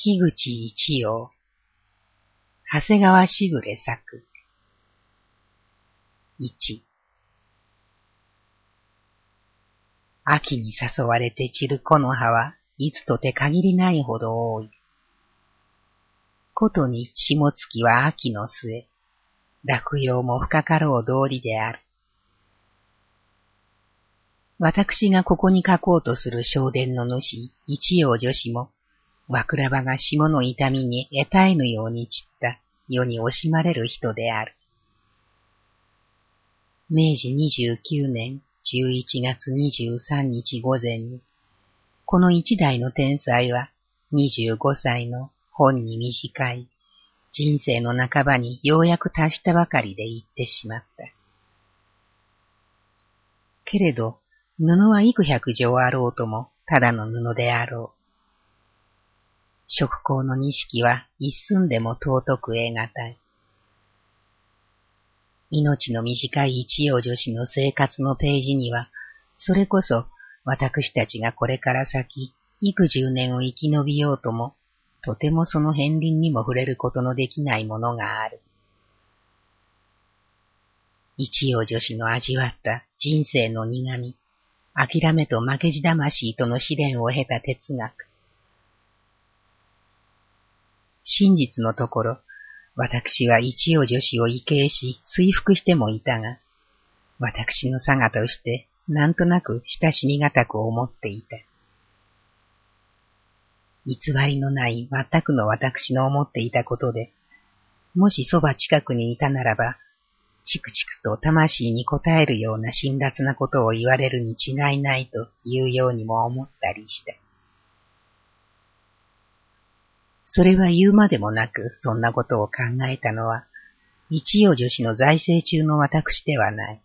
樋口一葉、長谷川しぐれ作。一。秋に誘われて散る木の葉はいつとて限りないほど多い。ことに下月は秋の末、落葉も深かろう通りである。私がここに書こうとする小伝の主、一葉女子も、和倉場が霜の痛みに得たえぬように散った世に惜しまれる人である。明治29年11月23日午前に、この一代の天才は25歳の本に短い人生の半ばにようやく達したばかりで言ってしまった。けれど、布は幾百条あろうとも、ただの布であろう。食行の錦は一寸でも尊く得難い。命の短い一葉女子の生活のページには、それこそ私たちがこれから先、幾十年を生き延びようとも、とてもその片鱗にも触れることのできないものがある。一葉女子の味わった人生の苦み、諦めと負けじ魂との試練を経た哲学。真実のところ、私は一葉女子を畏敬し、追服してもいたが、私の佐賀として、なんとなく親しみがたく思っていた。偽りのない全くの私の思っていたことで、もしそば近くにいたならば、チクチクと魂に応えるような辛辣なことを言われるに違いないというようにも思ったりした。それは言うまでもなく、そんなことを考えたのは、一葉女子の財政中の私ではない。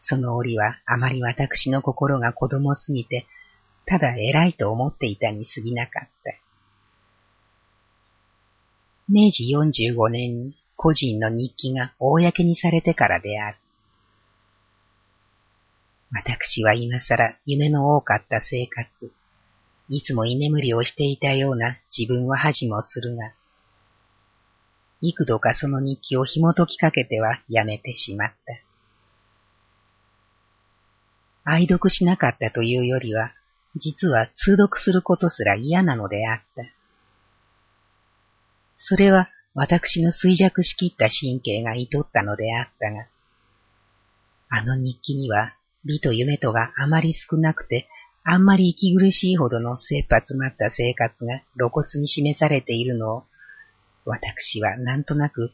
その折はあまり私の心が子供すぎて、ただ偉いと思っていたに過ぎなかった。明治45年に個人の日記が公にされてからである。私は今更夢の多かった生活、いつも居眠りをしていたような自分は恥もするが、幾度かその日記を紐解きかけてはやめてしまった。愛読しなかったというよりは、実は通読することすら嫌なのであった。それは私の衰弱しきった神経が厭ったのであったが、あの日記には美と夢とがあまり少なくて、あんまり息苦しいほどの切羽詰まった生活が露骨に示されているのを、私はなんとなく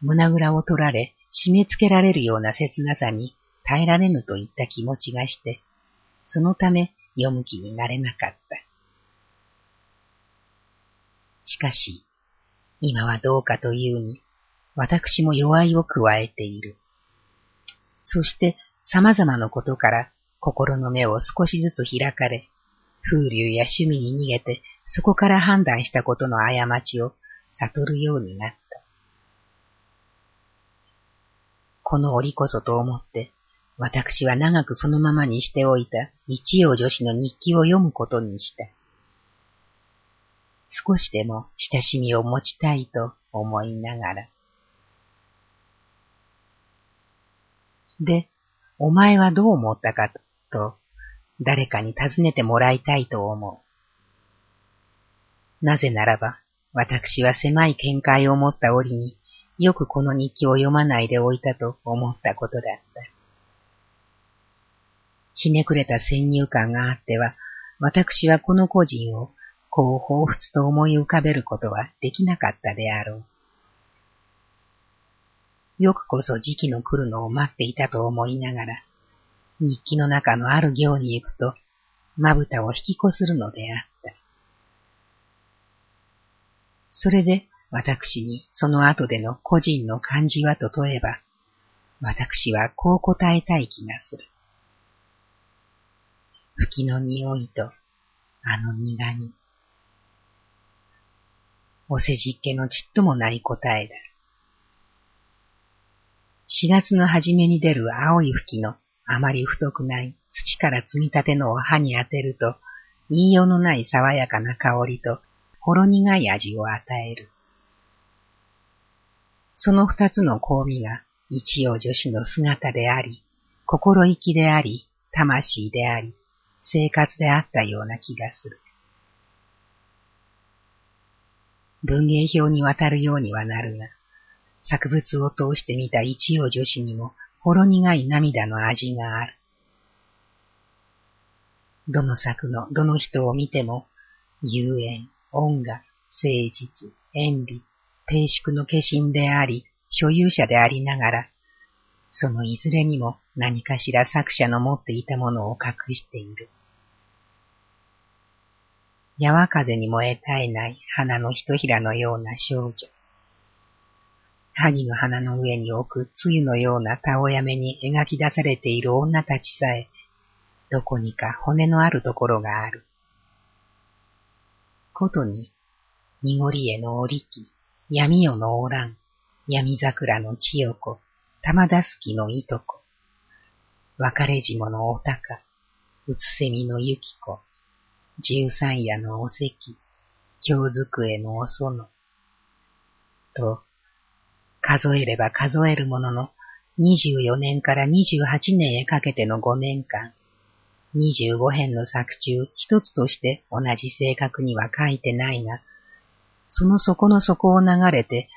胸ぐらを取られ、締め付けられるような切なさに耐えられぬといった気持ちがして、そのため読む気になれなかった。しかし、今はどうかというに、私も弱いを加えている。そして様々なことから心の目を少しずつ開かれ、風流や趣味に逃げてそこから判断したことの過ちを悟るようになった。この折こそと思って、私は長くそのままにしておいた日曜女子の日記を読むことにした。少しでも親しみを持ちたいと思いながら。で、お前はどう思ったかと、と誰かに尋ねてもらいたいと思う。なぜならば、私は狭い見解を持った折によくこの日記を読まないでおいたと思ったことだった。ひねくれた先入観があっては、私はこの個人をこう彷彿と思い浮かべることはできなかったであろう。よくこそ時期の来るのを待っていたと思いながら、日記の中のある行に行くと、まぶたを引きこするのであった。それで私にその後での個人の感じはと問えば、私はこう答えたい気がする。吹きの匂いとあの苦味。お世辞っ気のちっともない答えだ。4月の初めに出る青い吹きのあまり太くない土から積み立てのを歯に当てると、言いようのない爽やかな香りとほろ苦い味を与える。その二つの交尾が一葉女子の姿であり、心意気であり、魂であり、生活であったような気がする。文芸表に渡るようにはなるが、作物を通して見た一葉女子にもほろ苦い涙の味がある。どの作のどの人を見ても、遊園、音楽、誠実、演美、定粛の化身であり、所有者でありながら、そのいずれにも何かしら作者の持っていたものを隠している。やわ風に燃え絶えない花のひとひらのような少女。萩の花の上に置く露のようなたおやめに描き出されている女たちさえ、どこにか骨のあるところがある。ことに、濁りへの織り木闇夜のおらん、闇桜の千代子、玉田すきのいとこ、別れ霜のおたか、うつせみのゆき子、十三夜のおせき、京机のおその、と、数えれば数えるものの、24年から28年へかけての5年間、25編の作中一つとして同じ正確には書いてないが、その底の底を流れて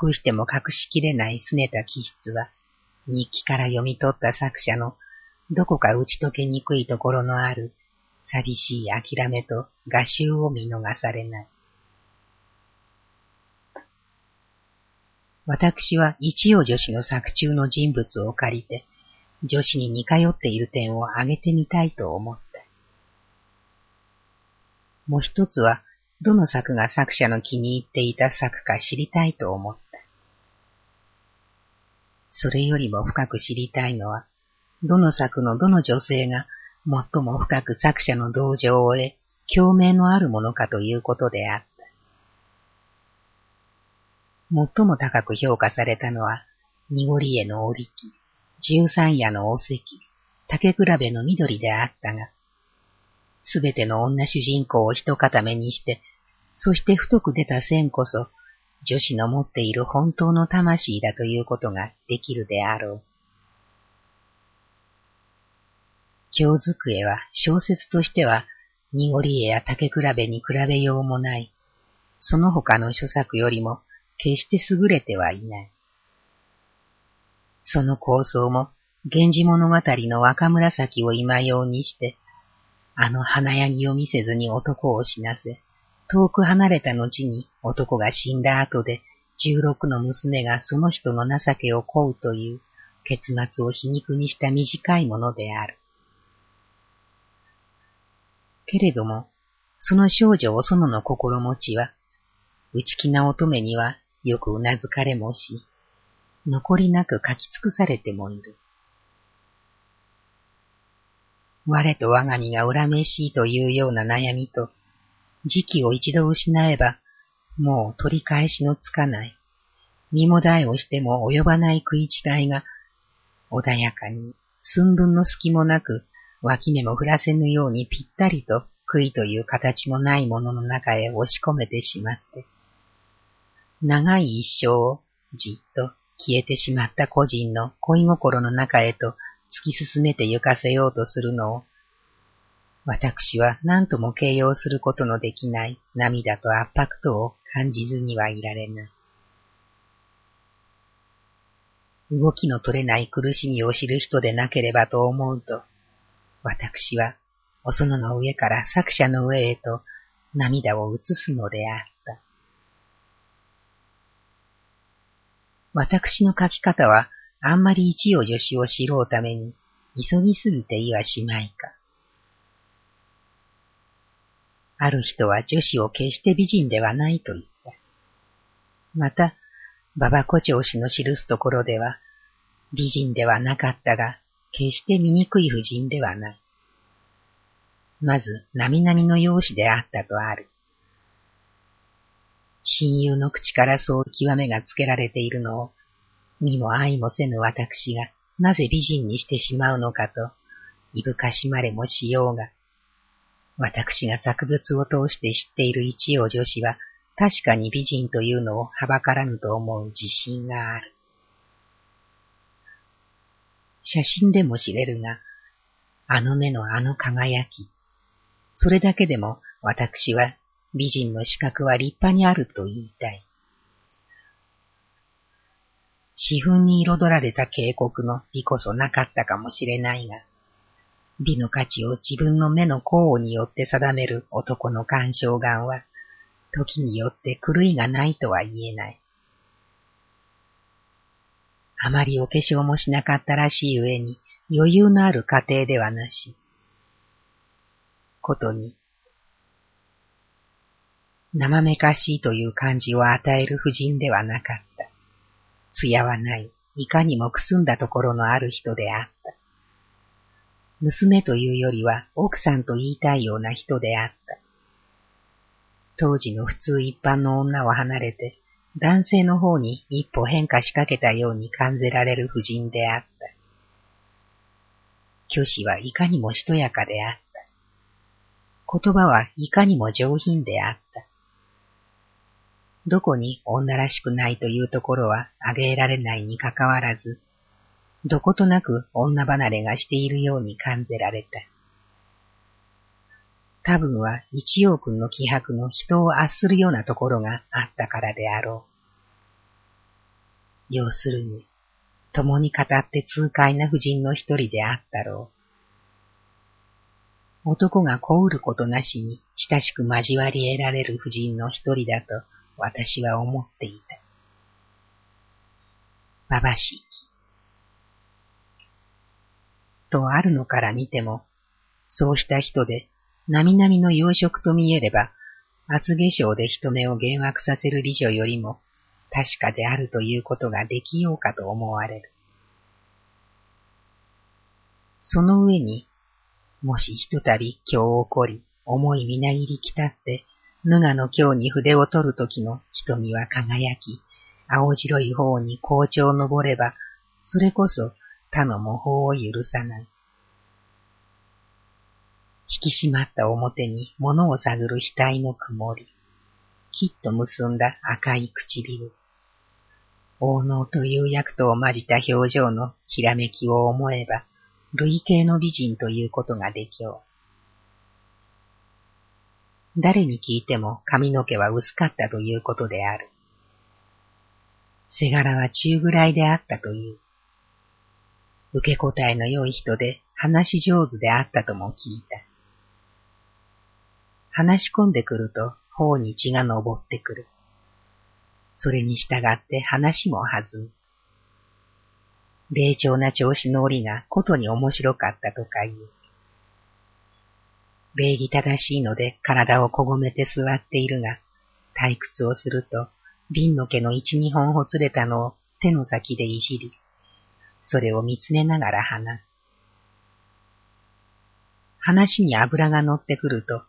隠しても隠しきれない拗ねた気質は、日記から読み取った作者のどこか打ち解けにくいところのある寂しい諦めと画集を見逃されない。私は一葉女子の作中の人物を借りて、女子に似通っている点を挙げてみたいと思った。もう一つは、どの作が作者の気に入っていた作か知りたいと思った。それよりも深く知りたいのは、どの作のどの女性が最も深く作者の同情を得、共鳴のあるものかということであった。最も高く評価されたのは、濁り絵の織機、十三夜の王石、竹比べの緑であったが、すべての女主人公を一固めにして、そして太く出た線こそ、女子の持っている本当の魂だということができるであろう。京机は小説としては、濁り絵や竹比べに比べようもない。その他の書作よりも決して優れてはいない。その構想も、源氏物語の若紫を今用にして、あの花柳ぎを見せずに男を死なせ、遠く離れた後に男が死んだ後で、十六の娘がその人の情けを乞うという、結末を皮肉にした短いものである。けれども、その少女お園の心持ちは、内気な乙女にはよくうなずかれもし、残りなく書き尽くされてもいる。我と我が身が恨めしいというような悩みと、時期を一度失えば、もう取り返しのつかない、身も代をしても及ばない食い違いが、穏やかに、寸分の隙もなく、脇目も振らせぬようにぴったりと悔いという形もないものの中へ押し込めてしまって、長い一生をじっと消えてしまった個人の恋心の中へと突き進めて行かせようとするのを、私は何とも形容することのできない涙と圧迫とを感じずにはいられない。動きの取れない苦しみを知る人でなければと思うと、私はお園の上から作者の上へと涙を移すのである。私の書き方は、あんまり一葉女子を知ろうために、急ぎすぎていはしまいか。ある人は女子を決して美人ではないと言った。また、馬場古調子の記すところでは、美人ではなかったが、決して醜い婦人ではない。まず、並々の容姿であったとある。親友の口からそう極めがつけられているのを、見も愛もせぬ私がなぜ美人にしてしまうのかと、いぶかしまれもしようが、私が作物を通して知っている一葉女子は確かに美人というのをはばからぬと思う自信がある。写真でも知れるが、あの目のあの輝き、それだけでも私は美人の資格は立派にあると言いたい。四粉に彩られた渓谷の美こそなかったかもしれないが、美の価値を自分の目の甲によって定める男の干渉眼は、時によって狂いがないとは言えない。あまりお化粧もしなかったらしい上に余裕のある家庭ではなし。ことに、生めかしいという感じを与える婦人ではなかった。艶はない、いかにもくすんだところのある人であった。娘というよりは奥さんと言いたいような人であった。当時の普通一般の女を離れて、男性の方に一歩変化しかけたように感じられる婦人であった。虚子はいかにもしとやかであった。言葉はいかにも上品であった。どこに女らしくないというところは挙げられないにかかわらず、どことなく女離れがしているように感じられた。多分は一葉君の気迫の人を圧するようなところがあったからであろう。要するに、共に語って痛快な婦人の一人であったろう。男がこうることなしに親しく交わり得られる婦人の一人だと私は思っていた。ばばしき。とあるのから見ても、そうした人で、なみなみの養殖と見えれば、厚化粧で人目を幻惑させる美女よりも、確かであるということができようかと思われる。その上に、もしひとたび今日起こり、重いみなぎりきたって、無我の今日に筆を取るときの瞳は輝き、青白い方に紅茶を登れば、それこそ他の模倣を許さない。引き締まった表に物を探る額の曇り、きっと結んだ赤い唇、王能という役とを混じた表情のひらめきを思えば、類型の美人ということができょう。誰に聞いても髪の毛は薄かったということである。背柄は中ぐらいであったという。受け答えの良い人で話し上手であったとも聞いた。話し込んでくると頬に血が昇ってくる。それに従って話も弾む。霊長な調子の折がことに面白かったとか言う。礼儀正しいので体をこごめて座っているが、退屈をすると、瓶の毛の一二本ほつれたのを手の先でいじり、それを見つめながら話す。話に油が乗ってくると、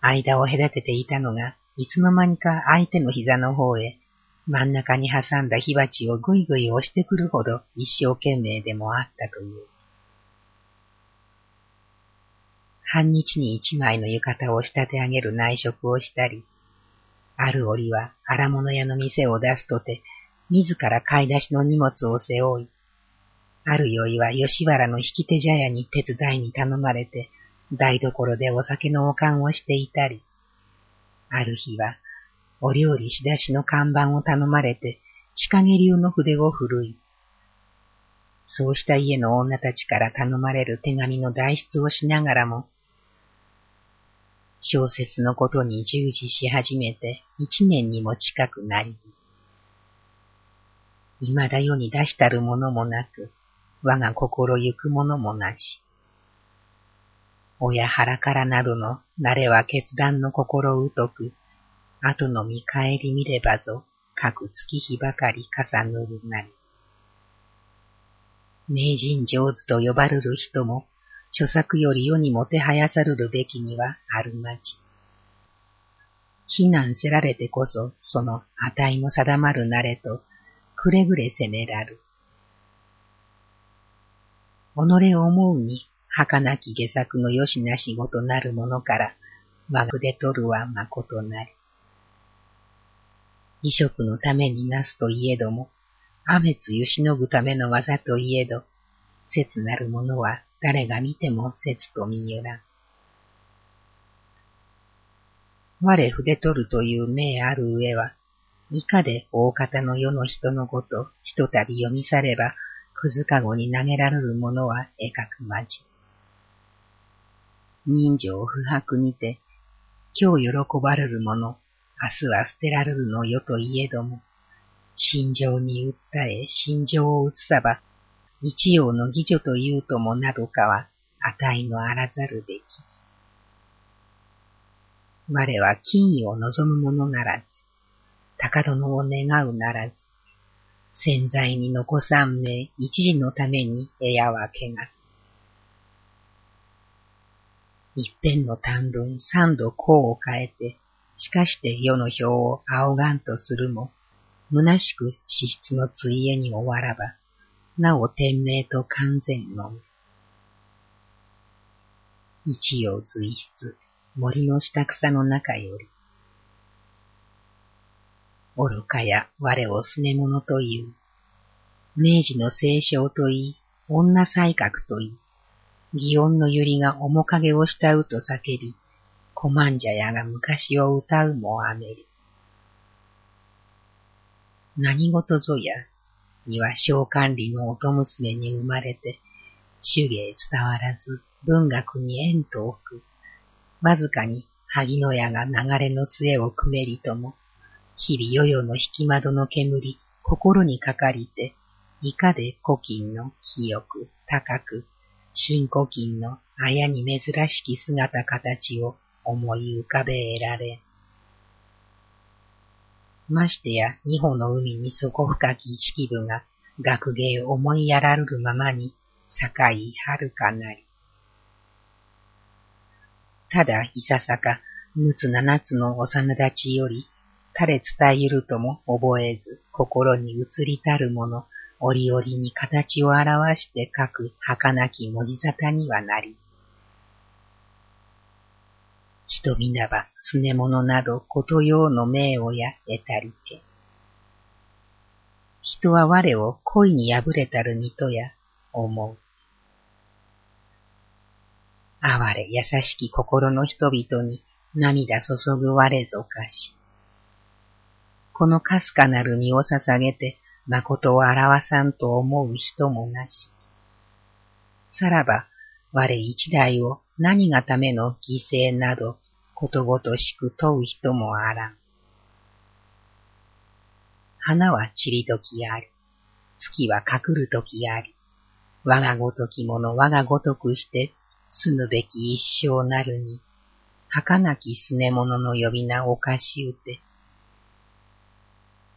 間を隔てていたのが、いつの間にか相手の膝の方へ、真ん中に挟んだ火鉢をぐいぐい押してくるほど一生懸命でもあったという。半日に一枚の浴衣を仕立て上げる内職をしたり、ある折は荒物屋の店を出すとて、自ら買い出しの荷物を背負い、ある酔いは吉原の引き手茶屋に手伝いに頼まれて、台所でお酒のお勘をしていたり、ある日は、お料理仕出しの看板を頼まれて、地影流の筆を振るい、そうした家の女たちから頼まれる手紙の代筆をしながらも、小説のことに従事し始めて一年にも近くなり、未だ世に出したるものもなく、我が心ゆくものもなし。親腹からなるの、慣れは決断の心疎く、後の見返り見ればぞ、各月日ばかり重ぬるなり。名人上手と呼ばれる人も、著作より世にもてはやさるるべきにはあるまじ。非難せられてこそ、その値も定まるなれと、くれぐれ責めらる。己を思うに、儚き下作のよしなしごとなるものから、我が筆取るはまことなり。衣食のためになすといえども、雨つゆしのぐための技といえど、切なるものは誰が見ても切と見ゆらん。我筆取るという名ある上は、以下で大方の世の人のこと、ひとたび読み去れば、くずかごに投げられるものは絵描くまじ。人情不白にて、今日喜ばれるもの、明日は捨てられるのよといえども、心情に訴え心情を移さば、日曜の義女というともなどかは、値のあらざるべき。我は金位を望むものならず、高殿を願うならず、潜在に残さんめ一時のために部屋はけがす。一辺の短文三度項を変えて、しかして世の表を仰がんとするも、虚しく資質のついえに終わらば、なお天命と完全のみ。一葉随筆、森の下草の中より、愚かや我をすね者という、明治の聖唱といい、女才覚といい、祇園の百合が面影を慕うと叫び、コマンジャヤが昔を歌うもあめり。何事ぞや、には小管理の音娘に生まれて、手芸伝わらず文学に縁と置く。わずかに萩野屋が流れの末をくめりとも、日々世々の引き窓の煙、心にかかりて、いかで古今の清く高く新古今のあやに珍しき姿形を思い浮かべられ。ましてや二歩の海に底深き式部が学芸思いやらるるままに境はるかなり。ただいささか六つ七つの幼立ちより、垂れ伝えゆるとも覚えず心に移りたるもの、折々に形を表して書く儚き文字沙汰にはなり。人皆ば、すね者などことようの名をや得たりて。人は我を恋に破れたるにとや思う。哀れ優しき心の人々に涙注ぐ我ぞかし。このかすかなる身を捧げて誠を表さんと思う人もなし。さらば、我一代を何がための犠牲など、ことごとしく問う人もあらん。花は散り時あり、月は隠る時あり、我がごときもの我がごとくして住むべき一生なるに、儚きすね者の呼び名おかしうて、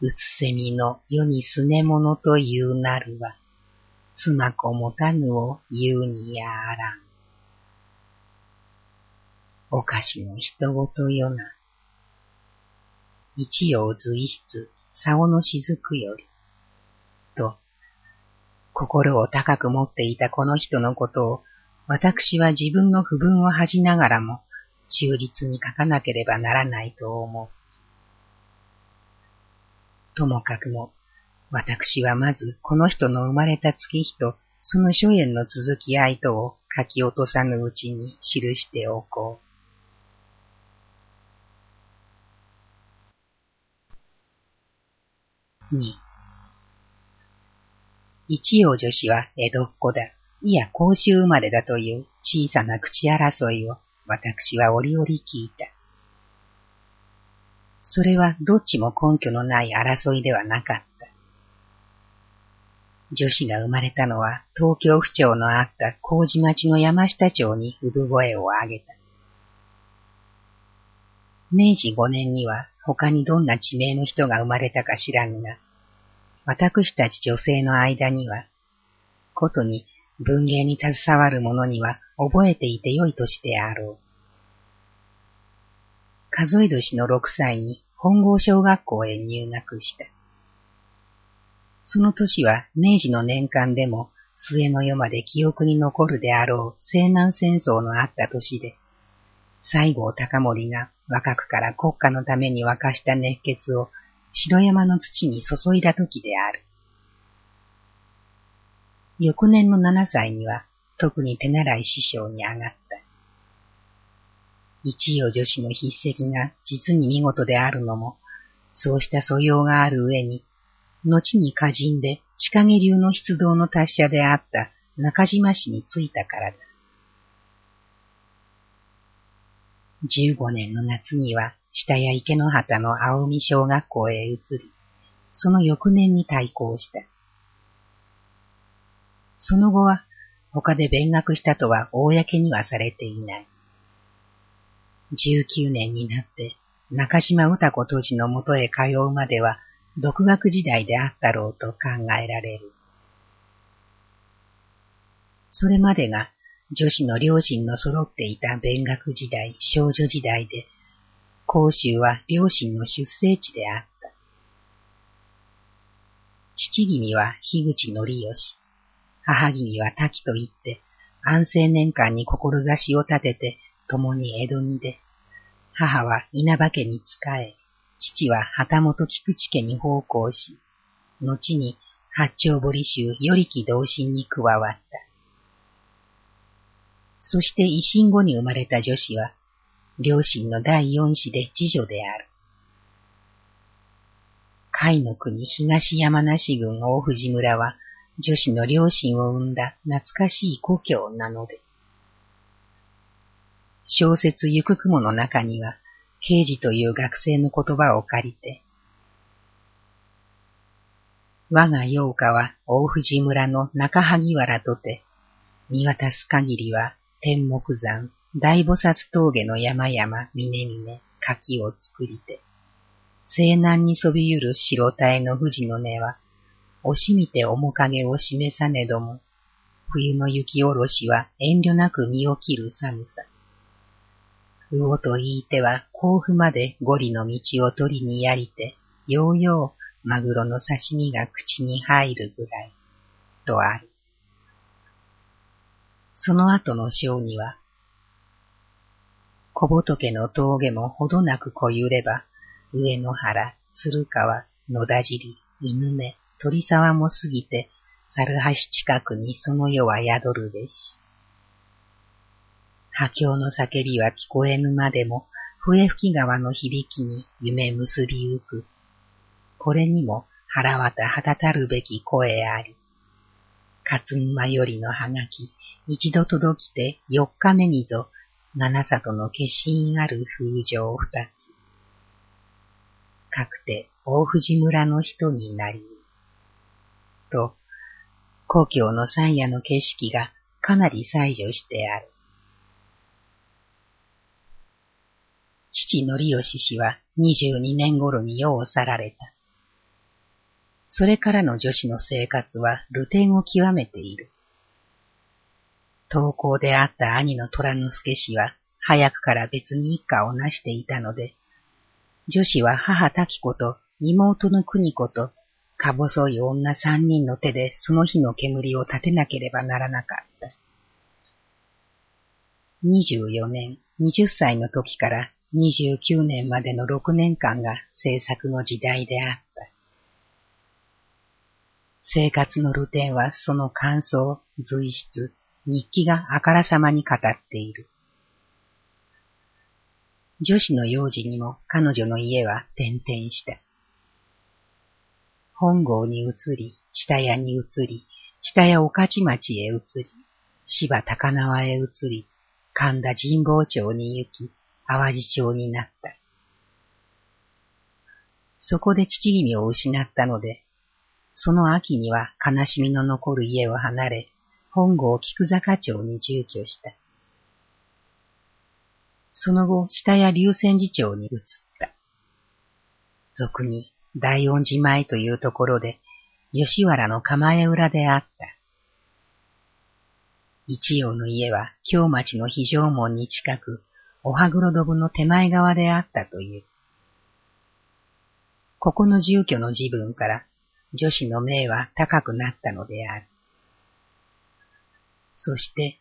うつせみの世にすねものというなるは、妻子もたぬを言うにやあらん。おかしの人ごとよな。一葉随筆、竿の雫より。と、心を高く持っていたこの人のことを、私は自分の不分を恥じながらも、忠実に書かなければならないと思う。ともかくも、私はまずこの人の生まれた月日とその諸縁の続き合いとを書き落とさぬうちに記しておこう。二。一葉女子は江戸っ子だ。いや甲州生まれだという小さな口争いを私は折々聞いた。それはどっちも根拠のない争いではなかった。女子が生まれたのは東京府庁のあった麹町の山下町に産声を上げた。明治五年には他にどんな地名の人が生まれたか知らぬが、私たち女性の間には、ことに文芸に携わる者には覚えていてよいとしてあろう。数え年の6歳に本郷小学校へ入学した。その年は明治の年間でも末の世まで記憶に残るであろう西南戦争のあった年で、西郷隆盛が若くから国家のために沸かした熱血を城山の土に注いだ時である。翌年の七歳には特に手習い師匠に上がった。一葉女子の筆跡が実に見事であるのも、そうした素養がある上に、後に歌人で地影流の出動の達者であった中島氏についたからだ。十五年の夏には下谷池の畑の青海小学校へ移り、その翌年に対抗した。その後は他で勉学したとは公にはされていない。十九年になって中島歌子都知のもとへ通うまでは独学時代であったろうと考えられる。それまでが女子の両親の揃っていた勉学時代、少女時代で、甲州は両親の出生地であった。父君は樋口則義、母君は滝と言って、安政年間に志を立てて、共に江戸に出、母は稲葉家に仕え、父は旗本菊池家に奉公し、後に八丁堀州頼木同心に加わった。そして維新後に生まれた女子は、両親の第四子で次女である。甲斐の国東山梨郡大藤村は、女子の両親を生んだ懐かしい故郷なので、小説ゆく雲の中には、平治という学生の言葉を借りて、我が洋歌は大藤村の中萩原とて、見渡す限りは天目山、大菩薩峠の山々、峰々、柿を作りて、西南にそびゆる白体の富士の根は、惜しみて面影を示さねども、冬の雪下ろしは遠慮なく身を切る寒さ。魚と言いては甲府までゴリの道を取りにやりて、ようようマグロの刺身が口に入るぐらい、とある。その後の章には、小仏の峠もほどなくこゆれば、上野原、鶴川、野田尻、犬目、鳥沢も過ぎて、猿橋近くにその世は宿るべし。波境の叫びは聞こえぬまでも、笛吹川の響きに夢結びゆく。これにも腹渡はたたるべき声あり。勝馬よりのはがき、一度届きて四日目にぞ、七里の化身ある風情二つ。かくて大藤村の人になり。と、故郷の山野の景色がかなり採除してある。父則義氏は22年頃に世を去られた。それからの女子の生活は流転を極めている。投稿であった兄の虎之助氏は早くから別に一家を成していたので、女子は母滝子と妹の国子とか細い女三人の手でその日の煙を立てなければならなかった。24年、20歳の時から29年までの6年間が制作の時代であった。生活のルテンはその感想、随筆、日記があからさまに語っている。女子の幼児にも彼女の家は転々した。本郷に移り、下屋に移り、下屋御徒町へ移り、芝高輪へ移り、神田神保町に行き、淡路町になった。そこで父君を失ったので、その秋には悲しみの残る家を離れ、本郷菊坂町に住居した。その後、下屋龍泉寺町に移った。俗に大恩寺前というところで、吉原の構え裏であった。一葉の家は京町の非常門に近く、おはぐろどぶの手前側であったという。ここの住居の自分から女子の命は高くなったのである。そして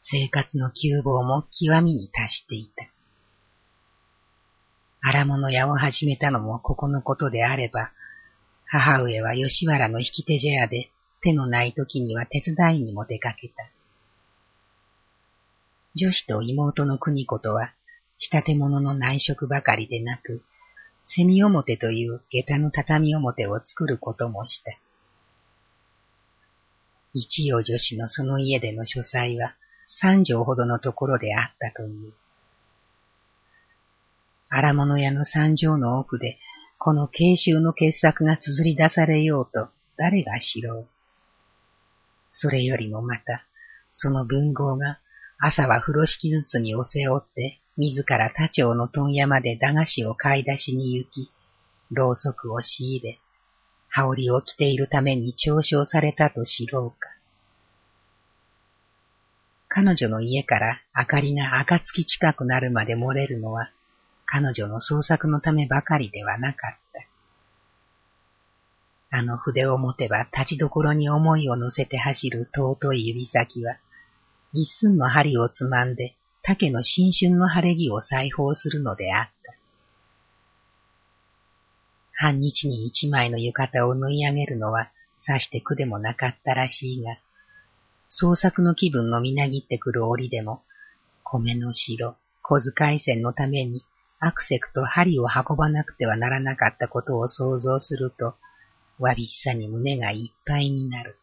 生活の窮乏も極みに達していた。荒物屋を始めたのもここのことであれば、母上は吉原の引き手茶屋で手のない時には手伝いにも出かけた。女子と妹の国子とは、仕立て物の内職ばかりでなく、セミ表という下駄の畳表を作ることもした。一葉女子のその家での書斎は三畳ほどのところであったという。荒物屋の三畳の奥で、この慶州の傑作が綴り出されようと誰が知ろう。それよりもまた、その文豪が朝は風呂敷ずつにおせおって、自ら他町の問屋まで駄菓子を買い出しに行き、ろうそくを仕入れ、羽織を着ているために嘲笑されたと知ろうか。彼女の家から明かりが暁近くなるまで漏れるのは、彼女の創作のためばかりではなかった。あの筆を持てば立ちどころに思いを乗せて走る尊い指先は、一寸の針をつまんで竹の新春の晴れ着を裁縫するのであった。半日に一枚の浴衣を縫い上げるのはさして苦でもなかったらしいが、創作の気分のみなぎってくる折でも、米の城、小遣い線のためにアクセクと針を運ばなくてはならなかったことを想像すると、わびしさに胸がいっぱいになる。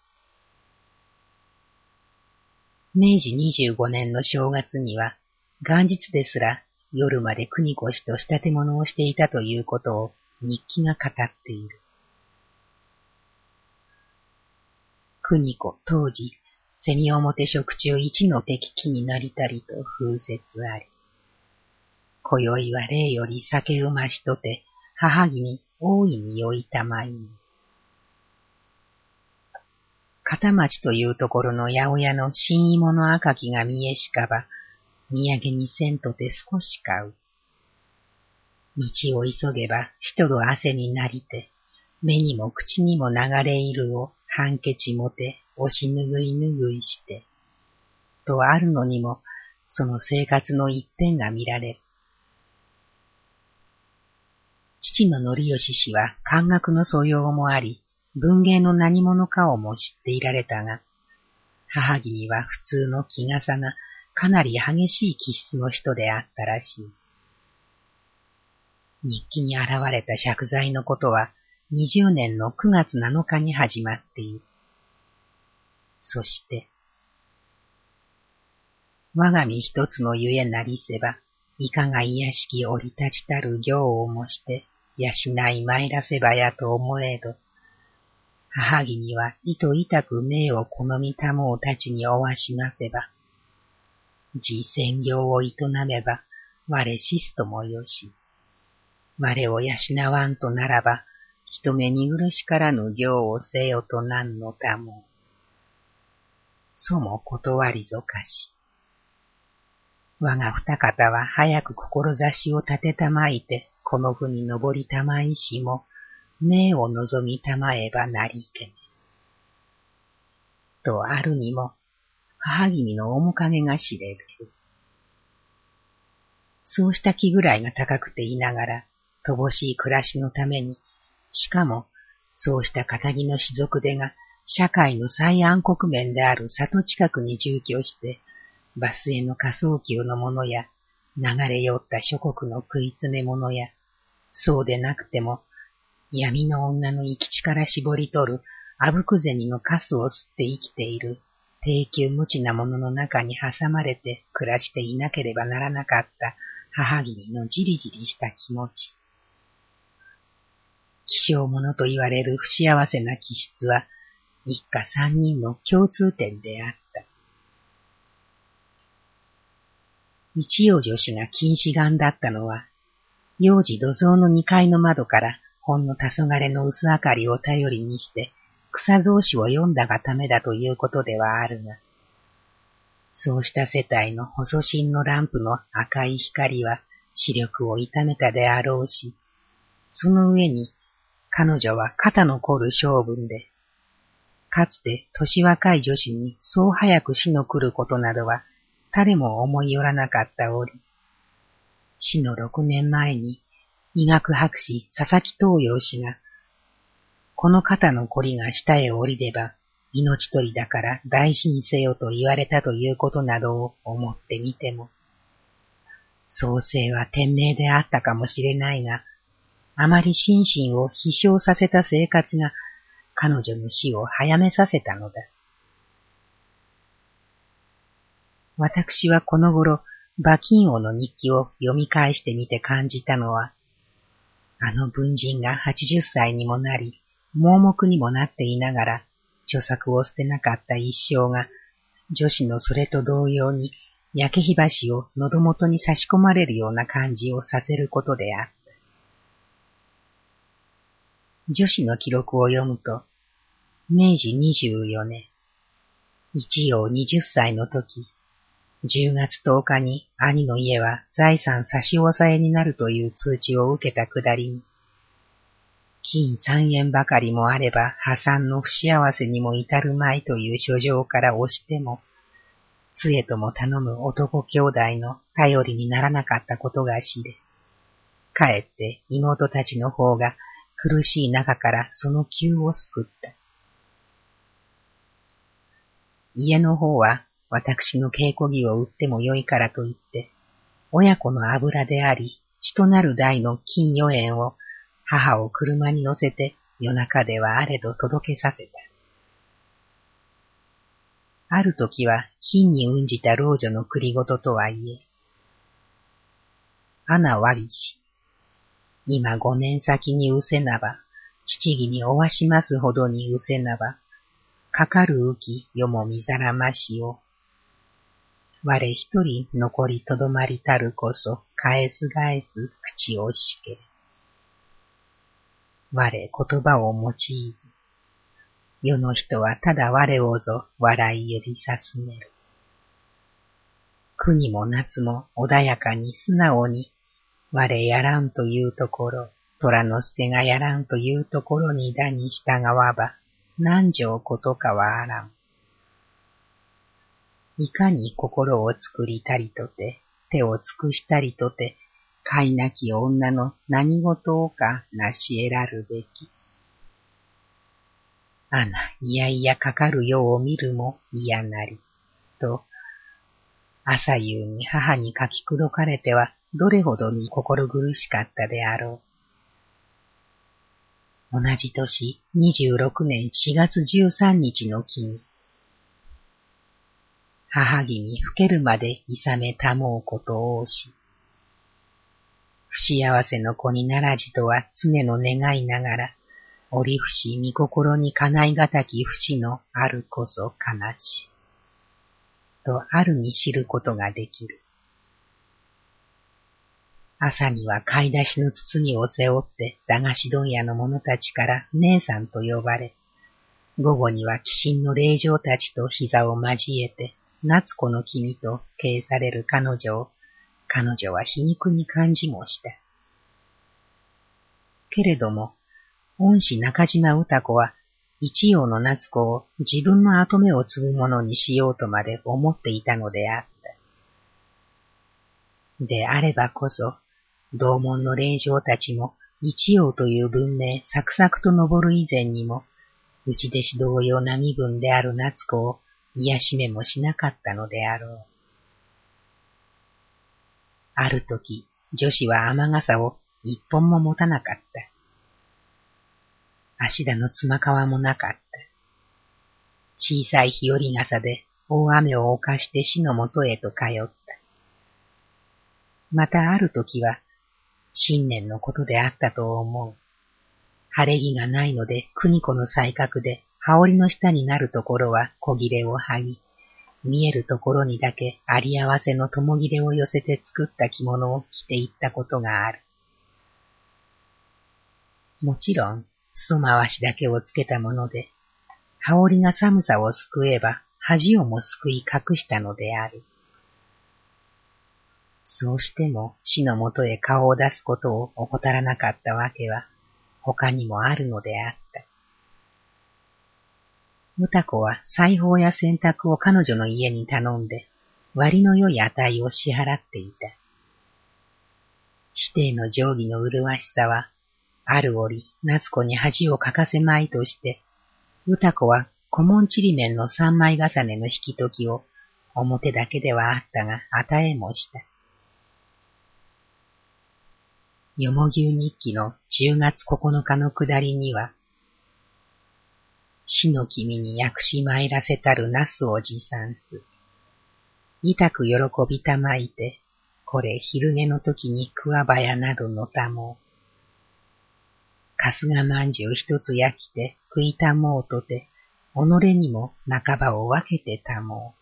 明治25年の正月には、元日ですら夜まで国越と仕立て物をしていたということを日記が語っている。国子当時、セミ表食中一の敵機になりたりと風説あり。今宵は例より酒うましとて、母君大いに酔いたまいに。片町というところの八百屋の新芋の赤きが見えしかば、土産にせんとて少し買う。道を急げば人の汗になりて、目にも口にも流れいるをハンケチもて押しぬぐいぬぐいして、とあるのにも、その生活の一辺が見られる。父の則義氏は漢学の素養もあり、文芸の何者かをも知っていられたが、母君には普通の気がさな、かなり激しい気質の人であったらしい。日記に現れた借財のことは、20年の9月7日に始まっている。そして、我が身一つのゆえなりせば、いかが癒しき降り立ちたる行をもして、養い参らせばやと思えど、母木には糸痛く命を好みたもうたちにおわしませば、自専業を営めば、我死すともよし、我を養わんとならば、人目に苦しからぬ行をせよとなんのたも。そも断りぞかし。我が二方は早く志を立てたまいて、この府に登りたまいしも、命を望みたまえばなりけね。とあるにも、母君の面影が知れる。そうした気ぐらいが高くていながら、乏しい暮らしのために、しかも、そうした仇の士族でが、社会の最暗黒面である里近くに住居して、バスへの仮想級のものや、流れ寄った諸国の食い詰め物や、そうでなくても、闇の女の生き地から絞り取る、あぶく銭のカスを吸って生きている、低級無知なものの中に挟まれて暮らしていなければならなかった母君のじりじりした気持ち。希少者と言われる不幸せな気質は、一家三人の共通点であった。一葉女子が近視眼だったのは、幼児土蔵の二階の窓からほんの黄昏の薄明かりを頼りにして草草子を読んだがためだということではあるが、そうした世帯の細身のランプの赤い光は視力を痛めたであろうし、その上に彼女は肩の凝る性分で、かつて年若い女子にそう早く死の来ることなどは誰も思い寄らなかった折、死の六年前に医学博士佐々木東洋氏が、この肩のこりが下へ降りれば命取りだから大事にせよと言われたということなどを思ってみても、創生は天命であったかもしれないが、あまり心身を飛翔させた生活が彼女の死を早めさせたのだ。私はこの頃、馬金王の日記を読み返してみて感じたのは、あの文人が80歳にもなり、盲目にもなっていながら、著作を捨てなかった一生が、女子のそれと同様に、焼け火箸を喉元に差し込まれるような感じをさせることであった。女子の記録を読むと、明治24年、一葉20歳の時、10月10日に兄の家は財産差し押さえになるという通知を受けたくだりに、金三円ばかりもあれば破産の不幸せにも至るまいという書状から押しても、杖とも頼む男兄弟の頼りにならなかったことが知れ、かえって妹たちの方が苦しい中からその急を救った。家の方は私の稽古着を売ってもよいからと言って、親子の油であり、血となる代の金四円を母を車に乗せて夜中ではあれど届けさせた。ある時は貧に運じた老女の栗ごととはいえ、穴わびし、今五年先にうせなば、父君おわしますほどにうせなば、かかるうきよもみざらましを。我一人残りとどまりたるこそ、返す返す口をしけ。我言葉を用いず。世の人はただ我をぞ笑い指さすめる。国も夏も穏やかに素直に我やらんというところ、虎之助がやらんというところにだに従わば、何条ことかはあらん。いかに心を作りたりとて、手を尽くしたりとて、飼いなき女の何事をかなし得らるべき。あな、いやいやかかるよう見るも嫌なり、と、朝夕に母に書きくどかれてはどれほどに心苦しかったであろう。同じ年26年4月13日の日に、母君老けるまでいさめたもうことをし、不幸せの子にならじとは常の願いながら、折不死見心に叶いがたき不死のあるこそ悲し。とあるに知ることができる。朝には買い出しの包みを背負って駄菓子問屋の者たちから姉さんと呼ばれ、午後には寄進の霊場たちと膝を交えて、夏子の君と敬される彼女を、彼女は皮肉に感じもした。けれども、恩師中島歌子は、一葉の夏子を自分の跡目を継ぐものにしようとまで思っていたのであった。であればこそ、同門の霊場たちも、一葉という文明、サクサクと登る以前にも、内弟子同様な身分である夏子を癒しめもしなかったのであろう。ある時、女子は雨傘を一本も持たなかった。足田の妻川もなかった。小さい日和傘で大雨を犯して死のもとへと通った。またある時は新年のことであったと思う。晴れ着がないので、国子の才覚で、羽織の下になるところは小切れを剥ぎ、見えるところにだけあり合わせの友切れを寄せて作った着物を着ていったことがある。もちろん、裾回しだけをつけたもので、羽織が寒さを救えば恥をも救い隠したのである。そうしても死のもとへ顔を出すことを怠らなかったわけは他にもあるのであった。歌子は裁縫や洗濯を彼女の家に頼んで、割の良い値を支払っていた。指定の定規の麗しさは、ある折、夏子に恥をかかせまいとして、歌子は古文ちりめんの三枚重ねの引き解きを、表だけではあったが、与えもした。よもぎゅう日記の10月9日の下りには、死の君に薬師参らせたるナスを持参す。痛く喜びたまいて、これ昼寝の時に桑早などのたもう。春日まんじゅう一つ焼きて食いたもうとて、己にも半ばを分けてたも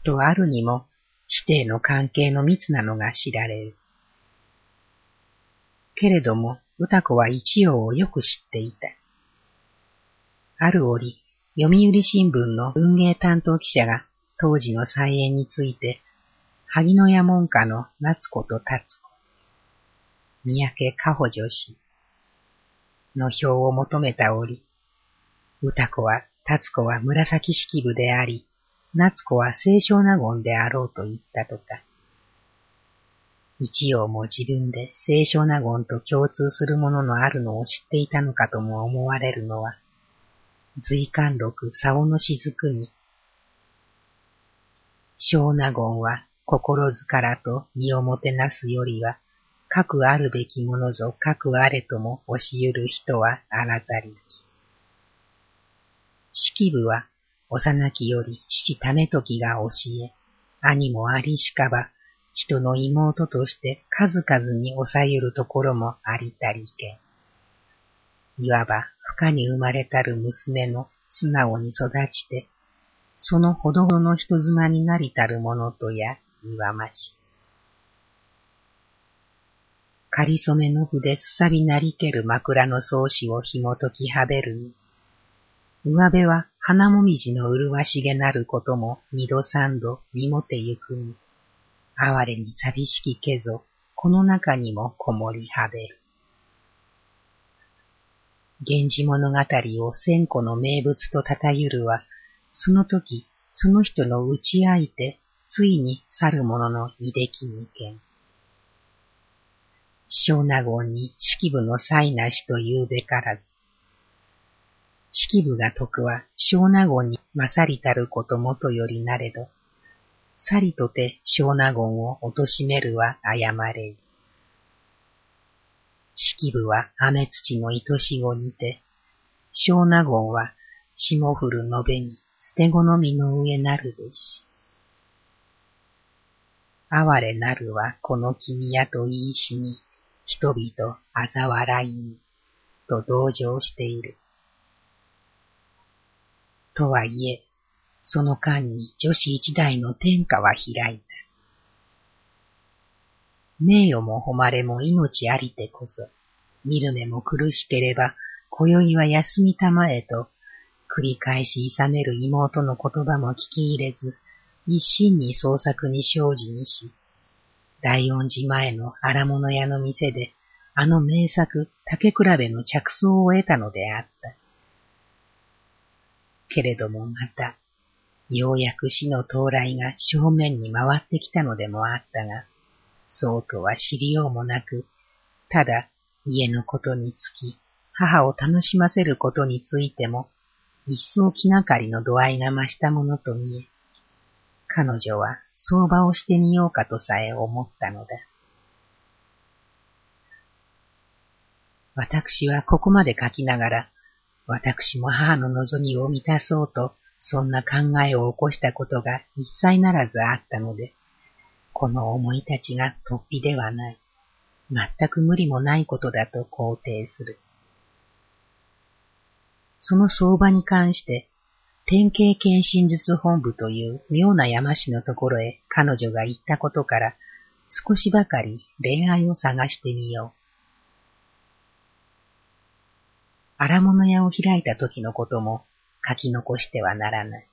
う。とあるにも、指定の関係の密なのが知られる。けれども、歌子は一葉をよく知っていた。ある折、読売新聞の運営担当記者が当時の菜園について、萩野屋門下の夏子と達子、三宅加穂女子の表を求めた折、歌子は達子は紫式部であり、夏子は清少納言であろうと言ったとか。一葉も自分で清少納言と共通するもののあるのを知っていたのかとも思われるのは、随観録竿の雫に、小納言は心ずからと身をもてなすよりは、くあるべきものぞくあれとも押しゆる人はあらざりき。式部は幼きより父ためときが教え、兄もありしかば人の妹として数々に抑えるところもありたりけん。いわば、不可に生まれたる娘の素直に育ちて、そのほどほどの人妻になりたるものとや、いわまし。かりそめの筆すさびなりける枕の草子を紐解きはべるに、上辺は花もみじの麗しげなることも二度三度見もてゆくに、哀れに寂しきけぞ、この中にもこもりはべる。源氏物語を千個の名物とたたゆるは、その時、その人の打ち合いて、ついに去る者の遺できにけん。小納言に式部の才なしと言うべからず。式部が徳は小納言に勝りたることもとよりなれど、さりとて小納言を貶めるは謝れい。式部は雨土の愛し子にて、小納言は霜降るのべに捨て子の実の上なるべし。哀れなるはこの君やと言いしに、人々あざ笑いに、と同情している。とはいえ、その間に女子一代の天下は開いた。名誉も誉れも命ありてこそ、見る目も苦しければ、今宵は休みたまえと、繰り返し勇める妹の言葉も聞き入れず、一心に創作に精進し、大恩寺前の荒物屋の店で、あの名作竹比べの着想を得たのであった。けれどもまた、ようやく死の到来が正面に回ってきたのでもあったが、そうとは知りようもなく、ただ家のことにつき、母を楽しませることについても、一層気がかりの度合いが増したものと見え、彼女は相場をしてみようかとさえ思ったのだ。私はここまで書きながら、私も母の望みを満たそうとそんな考えを起こしたことが一切ならずあったので、この思い立ちが突飛ではない、全く無理もないことだと肯定する。その相場に関して、典型検診術本部という妙な山市のところへ彼女が行ったことから、少しばかり恋愛を探してみよう。荒物屋を開いた時のことも書き残してはならない。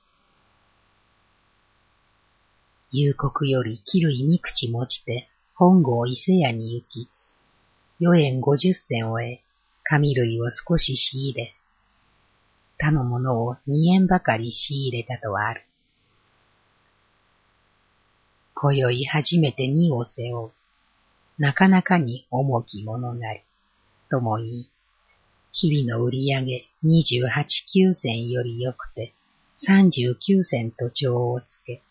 夕刻より切る意味口持ちて、本郷伊勢屋に行き、四円五十銭を得、紙類を少し仕入れ、他のものを二円ばかり仕入れたとある。今宵初めて荷を背負う。なかなかに重きものなり。とも言い、日々の売り上げ二十八九銭より良くて三十九銭と帳をつけ、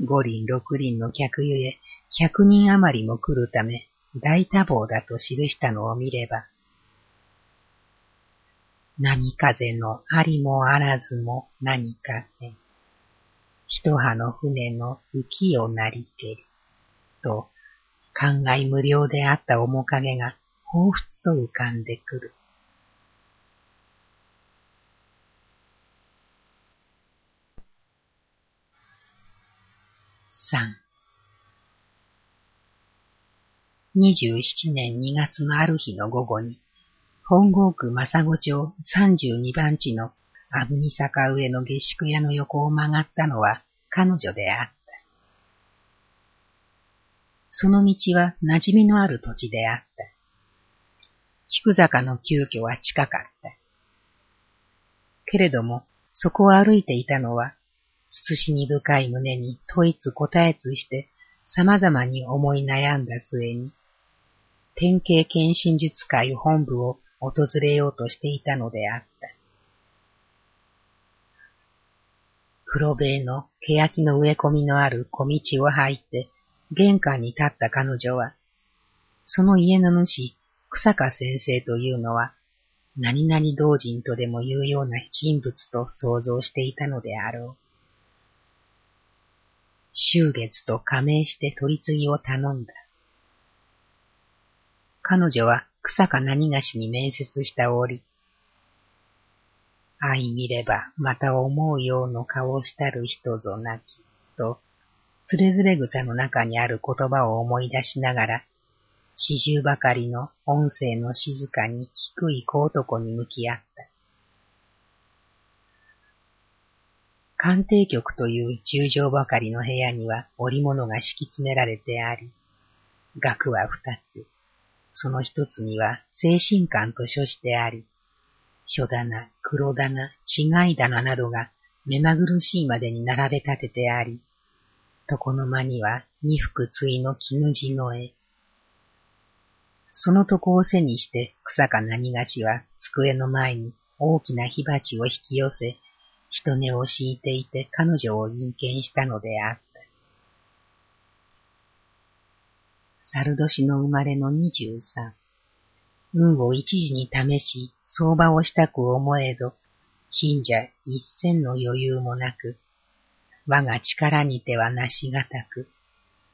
五輪六輪の客ゆえ百人余りも来るため大多忙だと記したのを見れば、波風のありもあらずも何かせん。一葉の船の浮きをなりけり、と、考え無料であった面影が彷彿と浮かんでくる。三二十七年二月のある日の午後に、本郷区正子町三十二番地の阿国坂上の下宿屋の横を曲がったのは彼女であった。その道は馴染みのある土地であった。菊坂の急遽は近かった。けれども、そこを歩いていたのは、慎み深い胸に問いつ答えつして様々に思い悩んだ末に、典型検診術会本部を訪れようとしていたのであった。黒塀の欅の植え込みのある小道を入って玄関に立った彼女は、その家の主、草加先生というのは、何々同人とでも言うような人物と想像していたのであろう。終月と加盟して取り次ぎを頼んだ。彼女は草か何がしに面接した折、相見ればまた思うようの顔をしたる人ぞなき、と、つれづれ草の中にある言葉を思い出しながら、四十ばかりの音声の静かに低い小男に向き合った。鑑定局という十畳ばかりの部屋には織物が敷き詰められてあり、額は二つ、その一つには精神観と書してあり、書棚、黒棚、違い棚などが目まぐるしいまでに並べ立ててあり、床の間には二服対の絹地の絵。その床を背にして草か何がしは机の前に大きな火鉢を引き寄せ、人根を敷いていて彼女を陰見したのであった。猿年の生まれの二十三。運を一時に試し、相場をしたく思えど、貧者一銭の余裕もなく、我が力にてはなしがたく、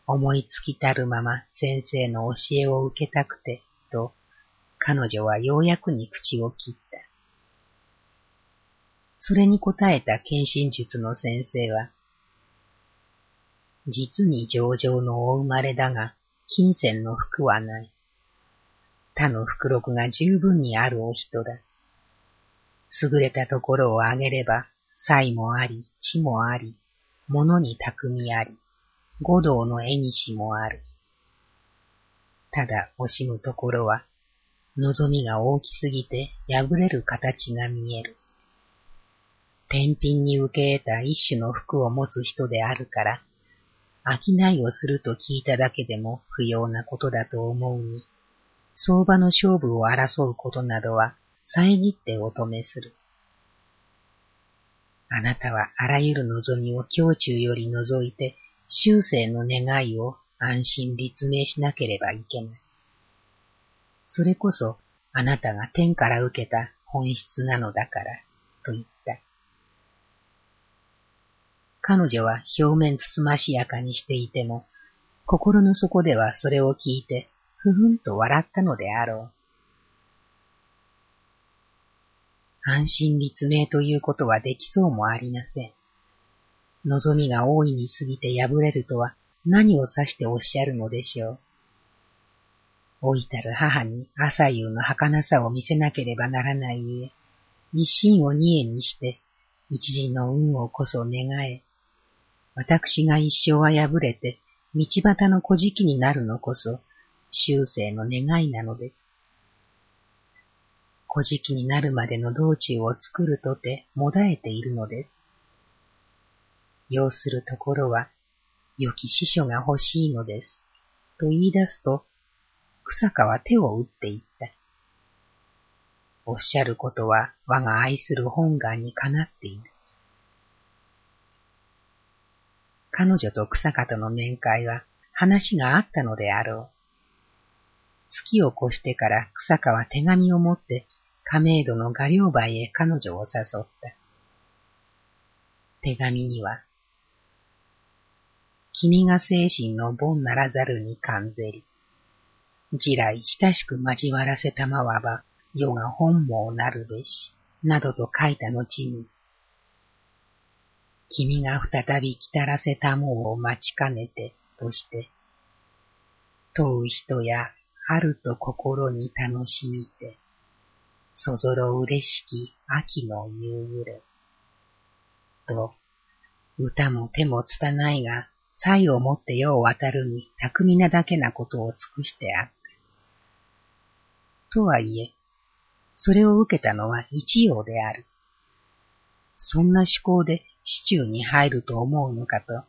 思いつきたるまま先生の教えを受けたくて、と、彼女はようやくに口を切った。それに答えた献身術の先生は、実に上々のお生まれだが、金銭の服はない。他の福禄が十分にあるお人だ。優れたところをあげれば、才もあり、知もあり、物に巧みあり、五道の絵にしもある。ただ惜しむところは、望みが大きすぎて破れる形が見える。天品に受け得た一種の服を持つ人であるから、商いをすると聞いただけでも不要なことだと思うに、相場の勝負を争うことなどは遮ってお止めする。あなたはあらゆる望みを胸中より除いて、終生の願いを安心立命しなければいけない。それこそあなたが天から受けた本質なのだから、と言った。彼女は表面つつましやかにしていても、心の底ではそれを聞いて、ふふんと笑ったのであろう。安心立命ということはできそうもありません。望みが大いに過ぎて破れるとは何を指しておっしゃるのでしょう。老いたる母に朝夕の儚さを見せなければならないゆえ、一心を二円にして、一時の運をこそ願え、私が一生は破れて、道端の小敷になるのこそ、終生の願いなのです。古事記になるまでの道中を作るとてもだえているのです。要するところは、良き師匠が欲しいのです。と言い出すと、草香は手を打っていった。おっしゃることは我が愛する本願にかなっている。彼女と草香との面会は話があったのであろう。月を越してから草香は手紙を持って亀戸の画領梅へ彼女を誘った。手紙には、君が精神の凡ならざるに感ぜり。地来親しく交わらせたまわば、世が本望なるべし、などと書いた後に、君が再び来たらせたもを待ちかねて、として、問う人やあると心に楽しみて、そぞろ嬉しき秋の夕暮れ。と、歌も手もつたないが、才をもって世を渡るに巧みなだけなことを尽くしてあった。とはいえ、それを受けたのは一葉である。そんな思考で市中に入ると思うのかと、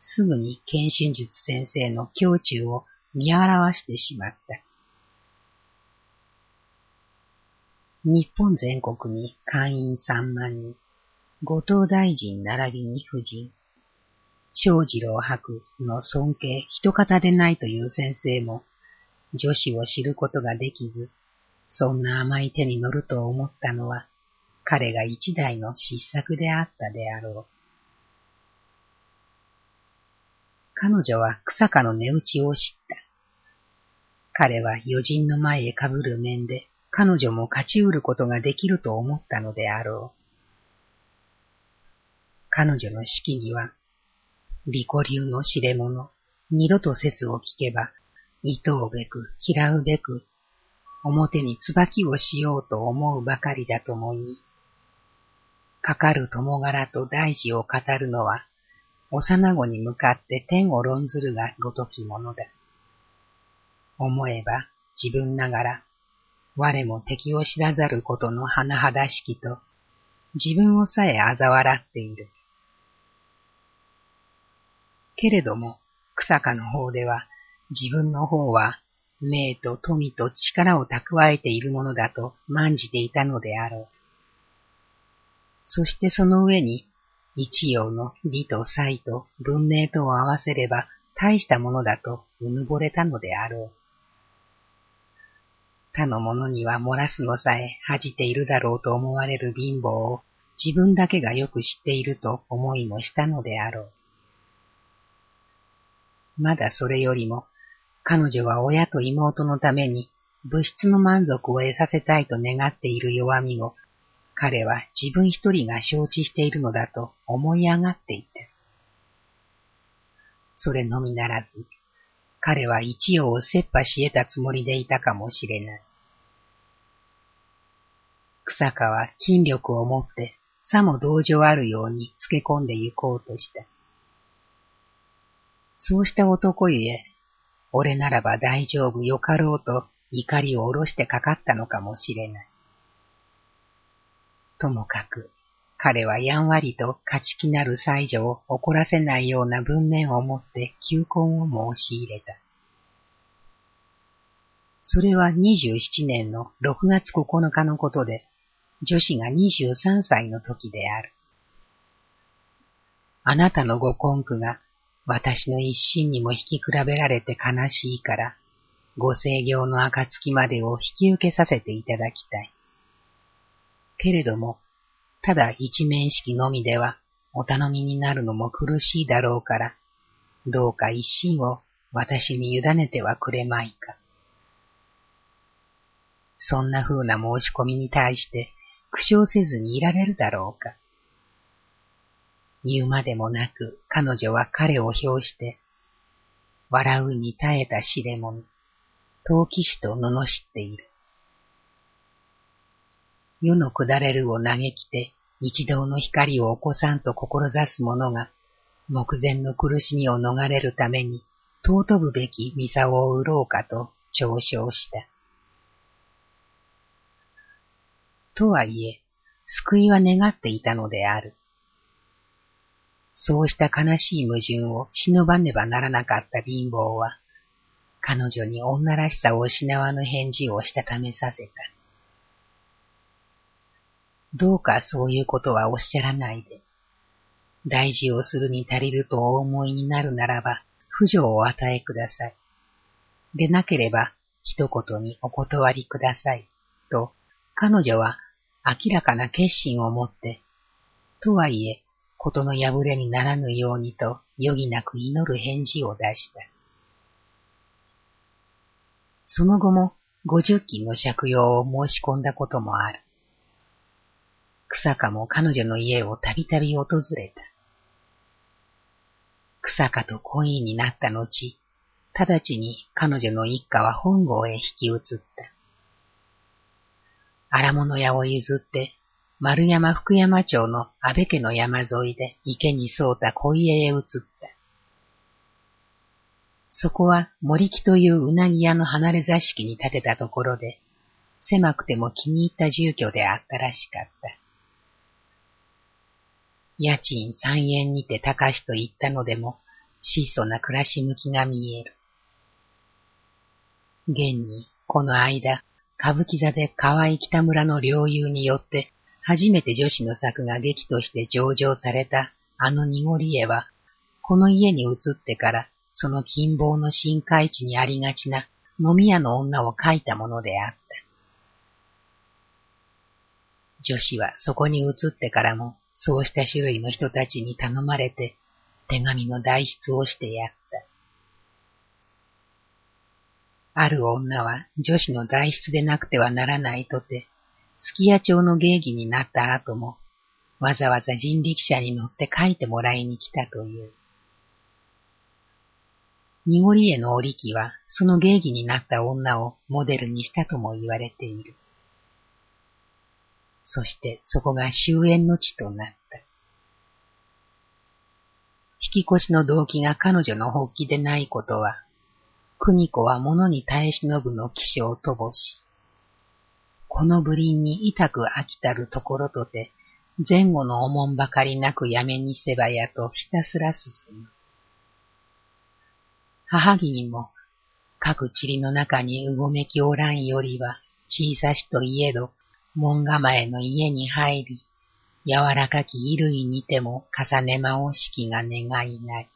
すぐに研修術先生の胸中を見表してしまった。日本全国に会員三万人、後藤大臣並びに夫人、正次郎白の尊敬一方でないという先生も、女子を知ることができず、そんな甘い手に乗ると思ったのは、彼が一代の失策であったであろう。彼女は草香の値打ちを知った。彼は余人の前へかぶる面で、彼女も勝ち得ることができると思ったのであろう。彼女の式には、利己流の知れ者、二度と説を聞けば、糸うべく、嫌うべく、表に椿をしようと思うばかりだともに、かかる友柄と大事を語るのは、幼子に向かって天を論ずるがごときものだ。思えば自分ながら我も敵を知らざることの甚だしきと、自分をさえ嘲笑っている。けれども、草加の方では、自分の方は、名と富と力を蓄えているものだと慢じていたのであろう。そしてその上に、一葉の美と才と文明とを合わせれば大したものだとうぬぼれたのであろう。他の者には漏らすのさえ恥じているだろうと思われる貧乏を自分だけがよく知っていると思いもしたのであろう。まだそれよりも、彼女は親と妹のために物質の満足を得させたいと願っている弱みを、彼は自分一人が承知しているのだと思い上がっていた。それのみならず、彼は一葉を切羽し得たつもりでいたかもしれない。草香は筋力を持ってさも同情あるようにつけ込んで行こうとした。そうした男ゆえ、俺ならば大丈夫よかろうと怒りを下ろしてかかったのかもしれない。ともかく、彼はやんわりと勝ち気なる妻女を怒らせないような文面を持って求婚を申し入れた。それは27年の6月9日のことで、女子が23歳の時である。あなたのご根句が私の一心にも引き比べられて悲しいから、ご制業の暁までを引き受けさせていただきたい。けれども、ただ一面式のみではお頼みになるのも苦しいだろうから、どうか一心を私に委ねてはくれまいか。そんな風な申し込みに対して苦笑せずにいられるだろうか。言うまでもなく彼女は彼を表して、笑うに耐えた知れ者、陶器師と罵っている。世の下れるを嘆きて一道の光を起こさんと志す者が、目前の苦しみを逃れるために、尊ぶべきミサを売ろうかと嘲笑した。とはいえ、救いは願っていたのである。そうした悲しい矛盾を忍ばねばならなかった貧乏は、彼女に女らしさを失わぬ返事をしたためさせた。どうかそういうことはおっしゃらないで。大事をするに足りるとお思いになるならば、扶助をお与えください。でなければ、一言にお断りください。と、彼女は明らかな決心を持って、とはいえ、ことの破れにならぬようにと余儀なく祈る返事を出した。その後も五十金の借用を申し込んだこともある。草香も彼女の家をたびたび訪れた。草香と婚姻になった後、直ちに彼女の一家は本郷へ引き移った。荒物屋を譲って、丸山福山町の安倍家の山沿いで池に沿った小家へ移った。そこは森木といううなぎ屋の離れ座敷に建てたところで、狭くても気に入った住居であったらしかった。家賃三円にて高しと言ったのでも、質素な暮らし向きが見える。現に、この間、歌舞伎座で河合北村の領有によって、初めて女子の作が劇として上場されたあの濁り絵は、この家に移ってからその金棒の深海地にありがちな飲み屋の女を描いたものであった。女子はそこに移ってからも、そうした種類の人たちに頼まれて、手紙の代筆をしてやった。ある女は女子の代筆でなくてはならないとて、すき家町の芸妓になった後も、わざわざ人力車に乗って書いてもらいに来たという。濁り絵の織機は、その芸妓になった女をモデルにしたとも言われている。そしてそこが終焉の地となった。引き越しの動機が彼女の発起でないことは、国子は物に耐え忍ぶの気象とぼし、この武林に痛く飽きたるところとて、前後のおもんばかりなくやめにせばやとひたすら進む。母君も、各塵の中にうごめきおらんよりは、小さしといえど、門構えの家に入り、柔らかき衣類にても重ねまおしきが願いない。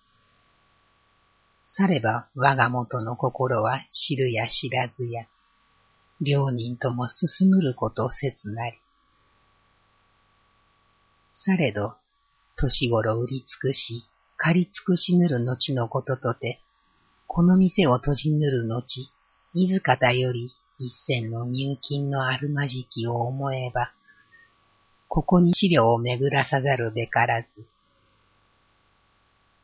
されば我が元の心は知るや知らずや、両人とも進むること切なり。されど、年頃売り尽くし、借り尽くしぬる後のこととて、この店を閉じぬる後、いずかたより一銭の入金のあるまじきを思えば、ここに資料を巡らさざるべからず。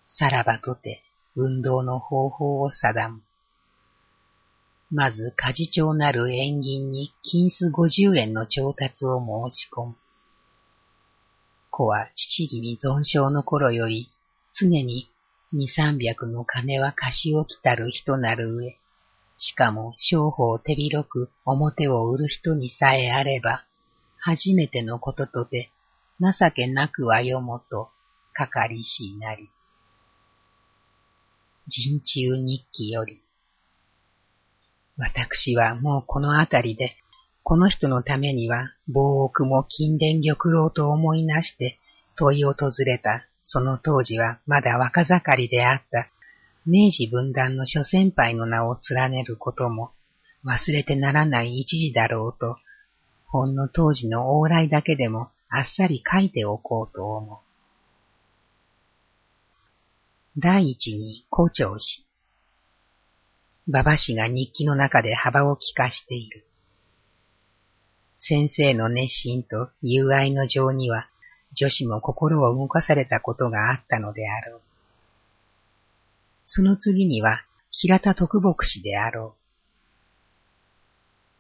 さらばとて、運動の方法を定む。まず、家事長なる縁銀に金子五十円の調達を申し込む。子は父君存傷の頃より、常に二三百の金は貸し置きたる人なる上、しかも商法手広く表を売る人にさえあれば、初めてのこととて、情けなくは読もと、かかりしなり。人中日記より。私はもうこのあたりで、この人のためには、暴奥も金殿玉露と思いなして問い訪れたその当時はまだ若盛りであった明治分断の諸先輩の名を連ねることも忘れてならない一時だろうと、ほんの当時の往来だけでもあっさり書いておこうと思う。第一に古長氏。馬場氏が日記の中で幅を利かしている。先生の熱心と友愛の情には女子も心を動かされたことがあったのであろう。その次には平田徳牧師であろう。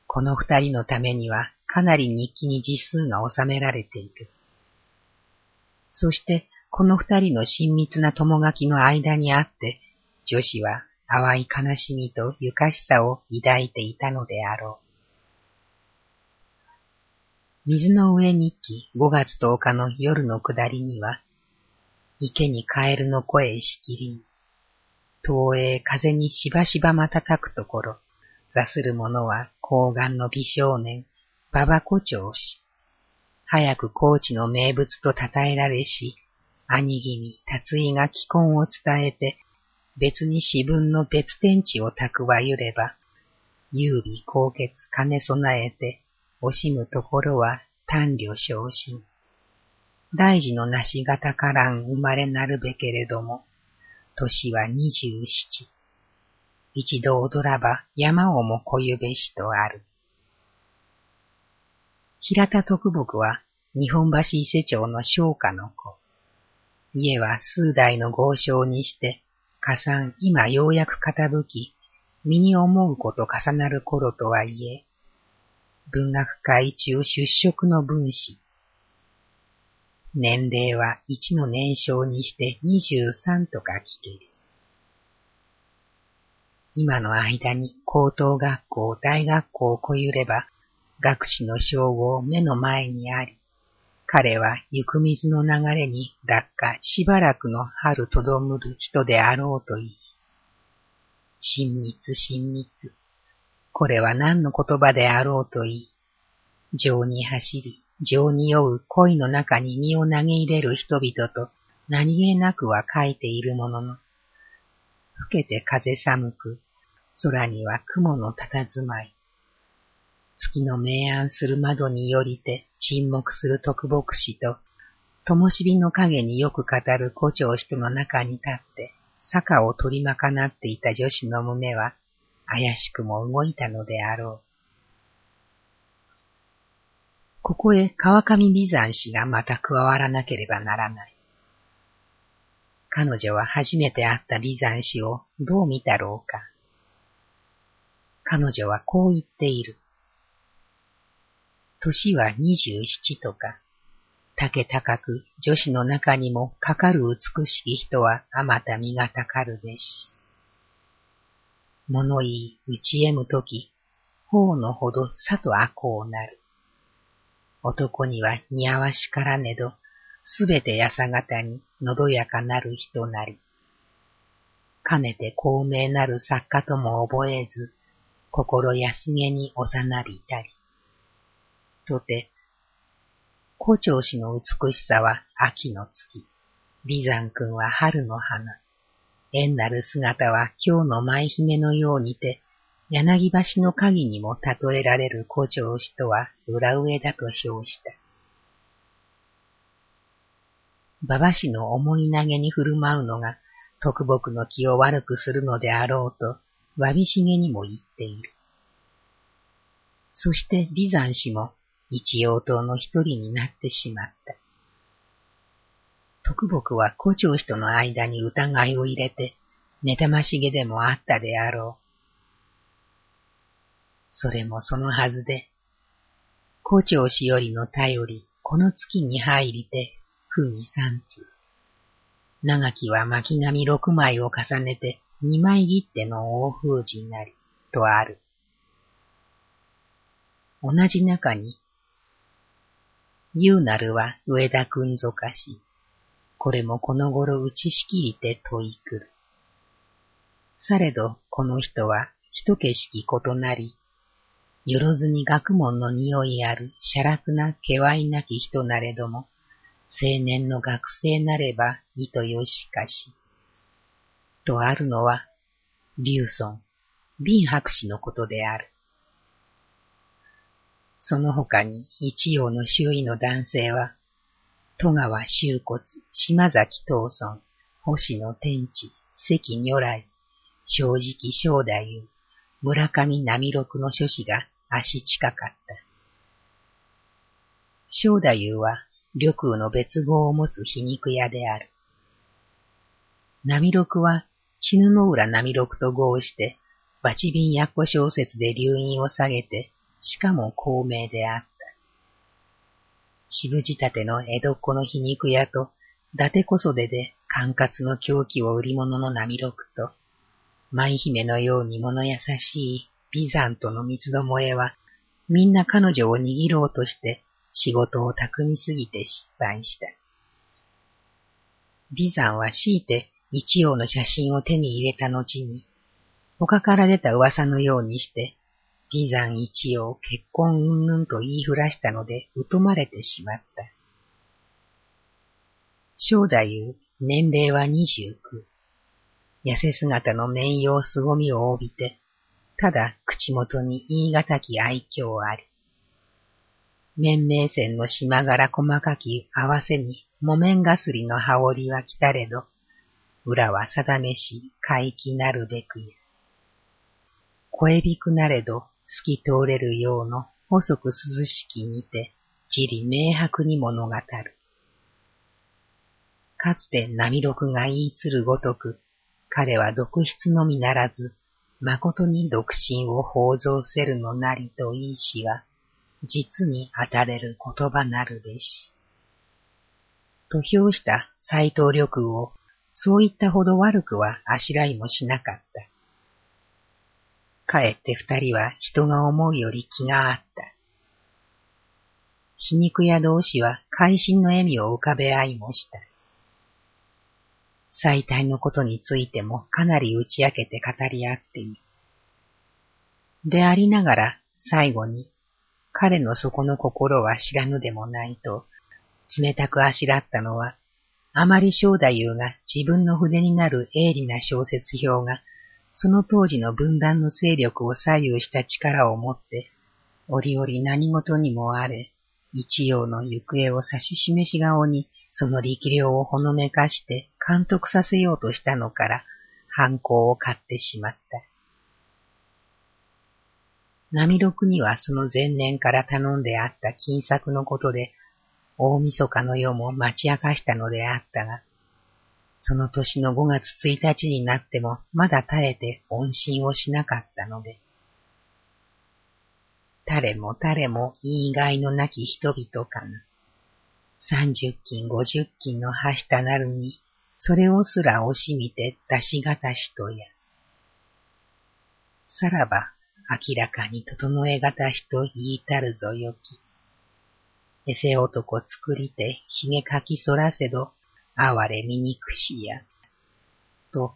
この二人のためにはかなり日記に実数が収められている。そしてこの二人の親密な友書きの間にあって、女子は淡い悲しみとゆかしさを抱いていたのであろう。水の上日記5月10日の夜の下りには、池にカエルの声しきりに、東映風にしばしば瞬くところ、座する者は高顔の美少年、馬場古長氏。早く高知の名物と称えられし、兄貴に達意が既婚を伝えて、別に私分の別天地を蓄ゆれば、優美高潔兼ね備えて、惜しむところは単慮昇進。大事のなし方からん生まれなるべけれども、年は二十七。一度踊らば山をもこゆべしとある。平田徳木は日本橋伊勢町の商家の子。家は数代の豪商にして、加算今ようやく傾き、身に思うこと重なる頃とはいえ、文学界中出色の分子。年齢は一の年少にして二十三とか聞ける。今の間に高等学校、大学校をこゆれば、学士の称号目の前にあり、彼は行く水の流れに落下しばらくの春とどむる人であろうといい。親密親密。これは何の言葉であろうといい。情に走り、情に酔う恋の中に身を投げ入れる人々と何気なくは書いているものの、ふけて風寒く、空には雲の佇まい。月の明暗する窓によりて沈黙する特牧師と、灯火の影によく語る古長氏との中に立って、坂を取りまかなっていた女子の胸は、怪しくも動いたのであろう。ここへ川上美山氏がまた加わらなければならない。彼女は初めて会った美山氏をどう見たろうか。彼女はこう言っている。年は二十七とか、竹高く女子の中にもかかる美しき人はあまた身がたかるべし。物言い打ちえむとき、頬のほどさとあこうなる。男には似合わしからねど、すべてやさがたにのどやかなる人なり。かねて高名なる作家とも覚えず、心安げに幼びたり。とて、古長氏の美しさは秋の月、美山君は春の花、縁なる姿は今日の舞姫のようにて、柳橋の鍵にも例えられる古長氏とは裏上だと称した。馬場氏の思い投げに振る舞うのが、特木の気を悪くするのであろうと、わびしげにも言っている。そして美山氏も一応党の一人になってしまった。徳木は古長氏との間に疑いを入れて、妬ましげでもあったであろう。それもそのはずで、古長氏よりの頼り、この月に入りて、ふみ三通。長きは巻紙六枚を重ねて、二枚切っての大封じなり、とある。同じ中に言うなるは上田くんぞかし、これもこの頃打ちしきりて問いくる。されどこの人は一景色異なり、よろずに学問の匂いあるしゃらくな気いなき人なれども、青年の学生なればいとよしかし。とあるのは、劉尊、敏博士のことである。その他に一葉の周囲の男性は、戸川修骨、島崎東村、星野天地、関如来、正直正太夫、村上波六の諸子が足近かった。正太夫は緑空の別号を持つ皮肉屋である。波六は血布浦波六と合して、バチビンやっこ小説で留飲を下げて、しかも孔明であった。渋仕立ての江戸っ子の皮肉屋と、伊達小袖で管轄の狂気を売り物の波六と、舞姫のように物優しいビザントの三つどもえは、みんな彼女を握ろうとして、仕事を巧みすぎて失敗した。美山は強いて一葉の写真を手に入れた後に、他から出た噂のようにして、美山一葉結婚云々と言いふらしたので疎まれてしまった。正太夫、年齢は二十九。痩せ姿の面容凄みを帯びて、ただ口元に言い難き愛嬌あり。面々線の島柄細かき合わせに木綿がすりの羽織は来たれど、裏は定めし怪奇なるべくや。声びくなれど透き通れるようの細く涼しきにて、じり明白に物語る。かつて波録が言いつるごとく、彼は独筆のみならず、誠に独身を放像せるのなりといいしは、実に当たれる言葉なるべし。と評した斎藤緑を、そういったほど悪くはあしらいもしなかった。かえって二人は人が思うより気があった。皮肉屋同士は会心の笑みを浮かべ合いもした。最大のことについてもかなり打ち明けて語り合っている。でありながら最後に彼の底の心は知らぬでもないと冷たくあしらったのはあまり正太夫が自分の筆になる鋭利な小説表がその当時の分断の勢力を左右した力を持って折々何事にもあれ一葉の行方を指し示し顔にその力量をほのめかして監督させようとしたのから犯行を買ってしまった。波六にはその前年から頼んであった金策のことで、大晦日の夜も待ち明かしたのであったが、その年の5月1日になってもまだ耐えて音信をしなかったので、誰も誰も言いがいのなき人々かな。三十金五十金のはしたなるに、それをすら惜しみて出しがたしとや。さらば、明らかに整えがたしと言いたるぞよき。エセ男作りて、ひげかきそらせど、哀れみにくしや。と、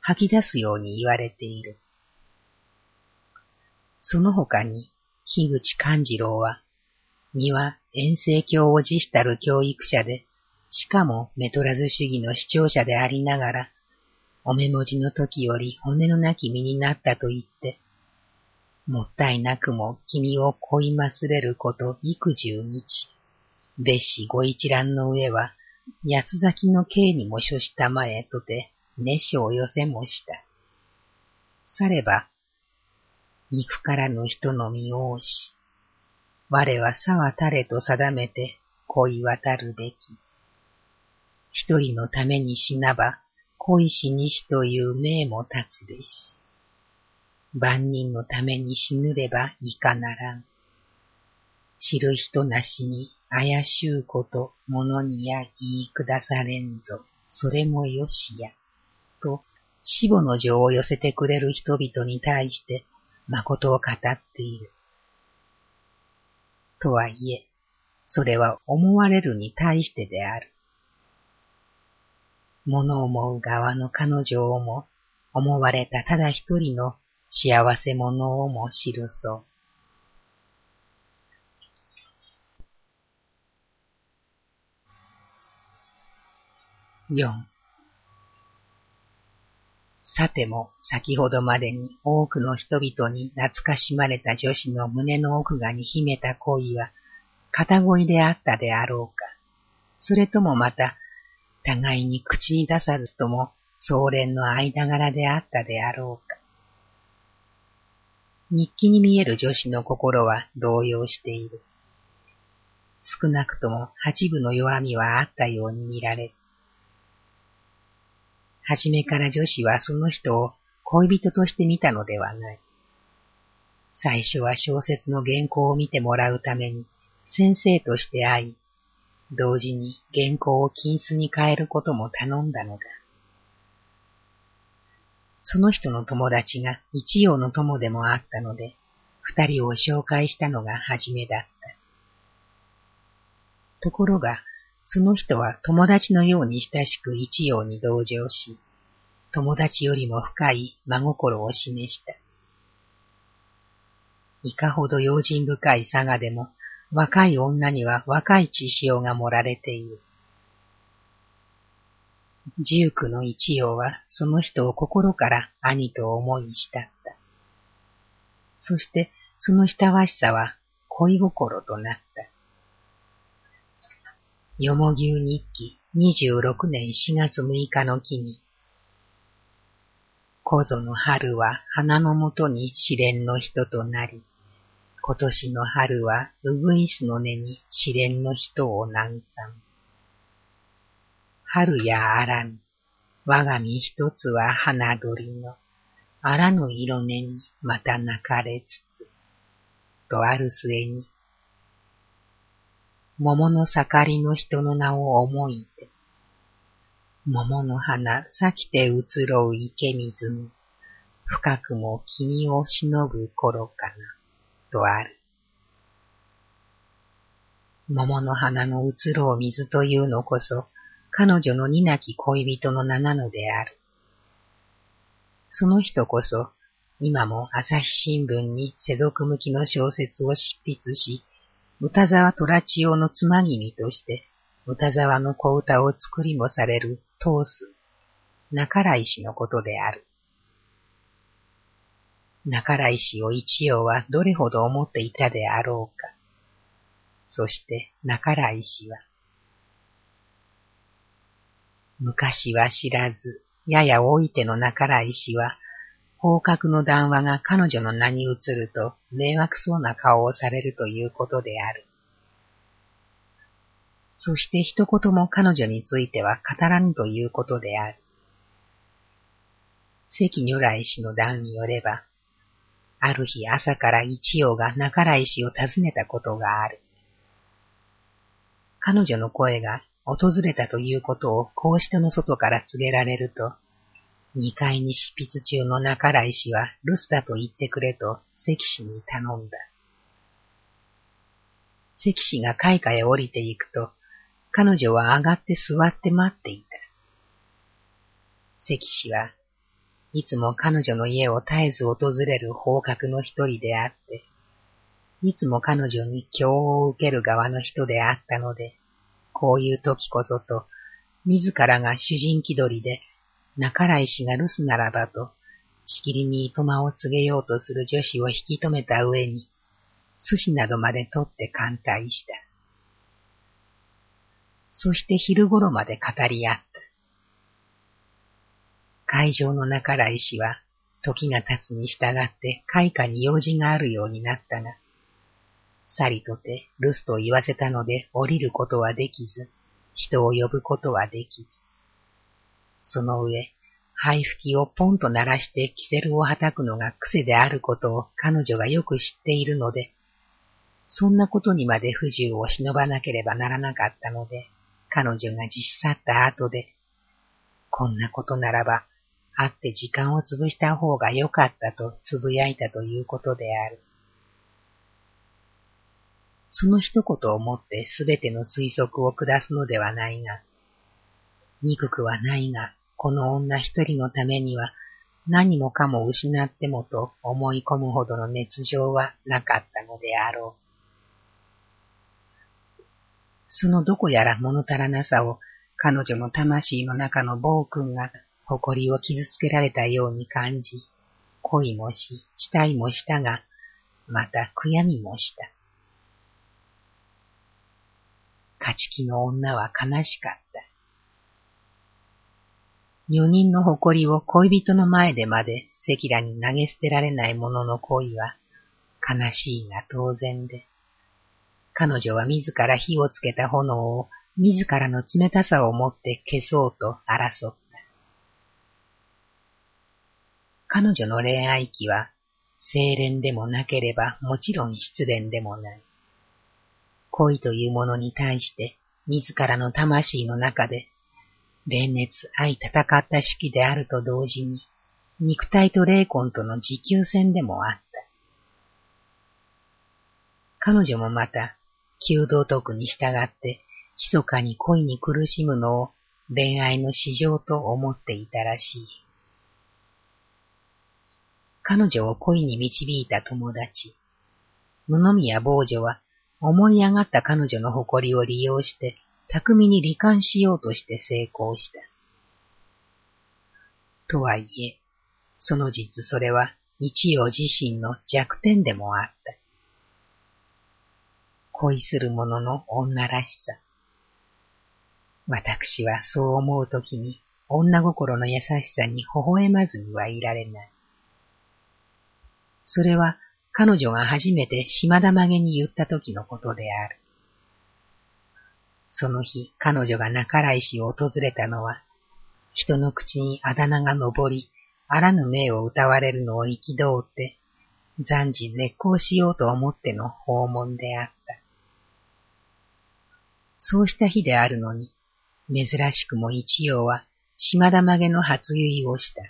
吐き出すように言われている。その他に、樋口勘次郎は、には遠征教を辞したる教育者で、しかもメトラズ主義の視聴者でありながら、お目文字の時より骨のなき身になったと言って、もったいなくも君を恋ますれること幾十日。別紙ご一覧の上は、八つ咲きの刑にも処したまえとて、熱所を寄せもした。されば、肉からぬ人の身を押し、我はさはたれと定めて恋渡るべき。一人のために死なば、恋しにしという命も立つべし。万人のために死ぬればいかならん。知る人なしに怪しゅうこと物にや言い下されんぞ。それもよしや。と、死母の情を寄せてくれる人々に対して誠を語っている。とはいえ、それは思われるに対してである。物思う側の彼女をも、思われたただ一人の幸せ者をも知るそう。四さても先ほどまでに多くの人々に懐かしまれた女子の胸の奥がに秘めた恋は、片恋であったであろうか。それともまた、互いに口に出さずとも、総連の間柄であったであろうか。日記に見える女子の心は動揺している。少なくとも八部の弱みはあったように見られる。はじめから女子はその人を恋人として見たのではない。最初は小説の原稿を見てもらうために先生として会い、同時に原稿を金子に変えることも頼んだのだ。その人の友達が一葉の友でもあったので、二人を紹介したのが初めだった。ところが、その人は友達のように親しく一葉に同情し、友達よりも深い真心を示した。いかほど用心深い佐賀でも、若い女には若い血潮が盛られている。十九の一葉はその人を心から兄と思いしたった。そしてその親わしさは恋心となった。よもぎゅう日記26年4月6日の日に、小ぞの春は花のもとに試練の人となり、今年の春はうぐいすの根に試練の人を南山。春やあらぬ、我が身一つは花鳥の、あらぬ色根にまた泣かれつつ、とある末に、桃の盛りの人の名を思いて、桃の花咲きて移ろう池水に、深くも君を忍ぶ頃かな、とある。桃の花の移ろう水というのこそ、彼女の二なき恋人の名なのである。その人こそ、今も朝日新聞に世俗向きの小説を執筆し、歌沢虎千代のつまぎみとして、歌沢の小歌を作りもされる通す、中来氏のことである。中来氏を一葉はどれほど思っていたであろうか。そして中来氏は、昔は知らず、やや老いての中来氏は、方角の談話が彼女の名に移ると迷惑そうな顔をされるということである。そして一言も彼女については語らぬということである。関如来氏の談によれば、ある日朝から一葉が中来氏を訪ねたことがある。彼女の声が訪れたということをこうしての外から告げられると、二階に執筆中の中来氏は留守だと言ってくれと関氏に頼んだ。関氏が階下へ降りていくと、彼女は上がって座って待っていた。関氏はいつも彼女の家を絶えず訪れる方角の一人であって、いつも彼女に教を受ける側の人であったので、こういう時こそと、自らが主人気取りで中来氏が留守ならばと、しきりに糸間を告げようとする女子を引き止めた上に、寿司などまで取って艦隊した。そして昼頃まで語り合った。会場の中来氏は、時が経つに従って開花に用事があるようになったが、さりとて留守と言わせたので降りることはできず、人を呼ぶことはできず、その上、灰吹きをポンと鳴らしてキセルを叩くのが癖であることを彼女がよく知っているので、そんなことにまで不自由を忍ばなければならなかったので、彼女が実去った後で、こんなことならば、会って時間を潰した方が良かったと呟いたということである。その一言をもってすべての推測を下すのではないが、憎くはないが、この女一人のためには何もかも失ってもと思い込むほどの熱情はなかったのであろう。そのどこやら物足らなさを彼女の魂の中の暴君が誇りを傷つけられたように感じ、恋もし、死体もしたが、また悔やみもした。勝ち気の女は悲しかった。女人の誇りを恋人の前でまで赤裸に投げ捨てられない者の恋は悲しいが当然で、彼女は自ら火をつけた炎を自らの冷たさをもって消そうと争った。彼女の恋愛期は清廉でもなければもちろん失恋でもない。恋というものに対して自らの魂の中で連熱愛戦った式であると同時に、肉体と霊魂との持久戦でもあった。彼女もまた、弓道徳に従って、密かに恋に苦しむのを恋愛の市場と思っていたらしい。彼女を恋に導いた友達、野宮坊女は思い上がった彼女の誇りを利用して巧みに罹患しようとして成功した。とはいえ、その実それは一葉自身の弱点でもあった。恋する者の女らしさ。私はそう思うときに女心の優しさに微笑まずにはいられない。それは彼女が初めて島田曲げに言った時のことである。その日、彼女が中来市を訪れたのは、人の口にあだ名が上り、あらぬ命を歌われるのを憤って、暫時絶好しようと思っての訪問であった。そうした日であるのに、珍しくも一葉は島田曲げの初結をした。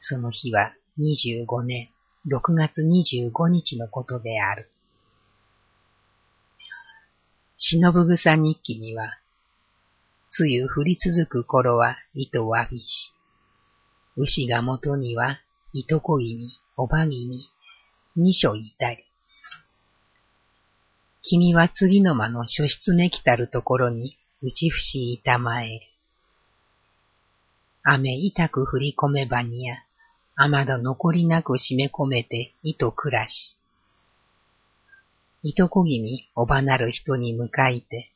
その日は25年6月25日のことである。忍ぶ草日記には、梅雨降り続く頃は糸わびし、牛が元には糸こぎに、おばぎに、二所いたり。君は次の間の書室めきたるところに打ち伏しいたまえる。雨痛く降り込めばにや、雨戸残りなく締め込めて糸暮らし。糸こぎみおばなる人に向かいて、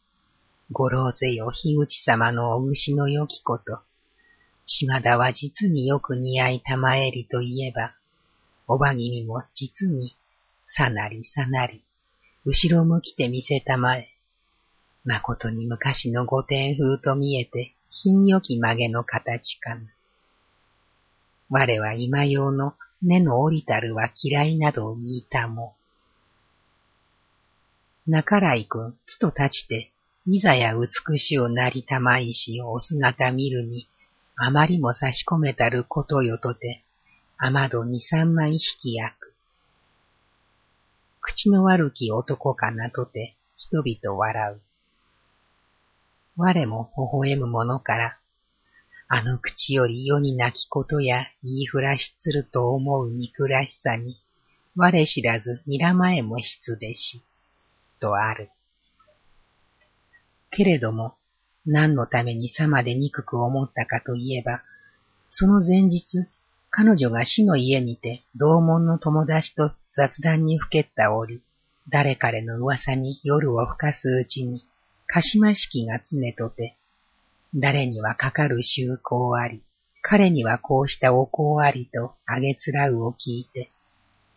ご老ぜよ樋口様のお牛のよきこと、島田は実によく似合いたまえりといえば、おばぎみも実に、さなりさなり、後ろ向きて見せたまえ、誠に昔の御殿風と見えて、品よき曲げの形かな。我は今用の根の降りたるは嫌いなどを言いたも。中来君、つと立ちて、いざや美しをなりたまいしお姿見るに、あまりも差し込めたることよとて、雨戸二三枚引き焼く。口の悪き男かなとて、人々笑う。我も微笑むものから、あの口より世に泣きことや言いふらしつると思う憎らしさに、我知らず睨まえも失べし。とある。けれども、何のためにさまで憎く思ったかといえば、その前日、彼女が死の家にて同門の友達と雑談にふけった折、誰彼の噂に夜をふかすうちに、鹿島式が常とて、誰にはかかる習行あり、彼にはこうしたお香ありとあげつらうを聞いて、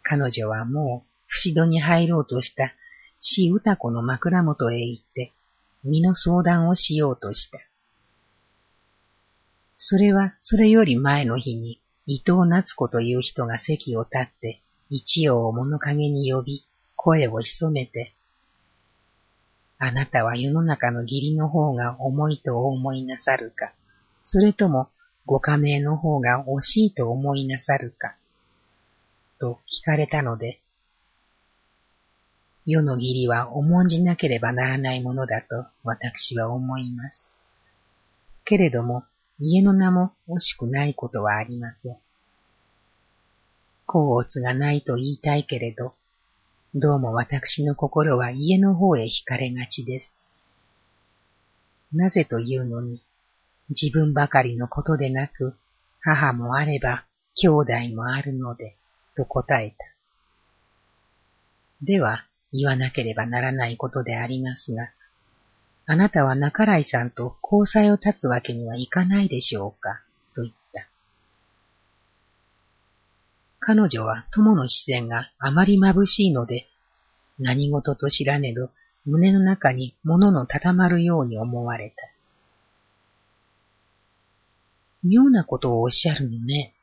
彼女はもう不死戸に入ろうとした死歌子の枕元へ行って、身の相談をしようとした。それはそれより前の日に伊藤夏子という人が席を立って一葉を物陰に呼び声を潜めて、あなたは世の中の義理の方が重いとお思いなさるか、それともご加盟の方が惜しいと思いなさるか、と聞かれたので、世の義理は重んじなければならないものだと私は思います。けれども、家の名も惜しくないことはありません。甲乙がないと言いたいけれど、どうも私の心は家の方へ惹かれがちです。なぜというのに、自分ばかりのことでなく、母もあれば、兄弟もあるので、と答えた。では、言わなければならないことでありますが、あなたは中来さんと交際を立つわけにはいかないでしょうか、と言った。彼女は友の視線があまり眩しいので、何事と知らねど胸の中に物のたたまるように思われた。妙なことをおっしゃるのね。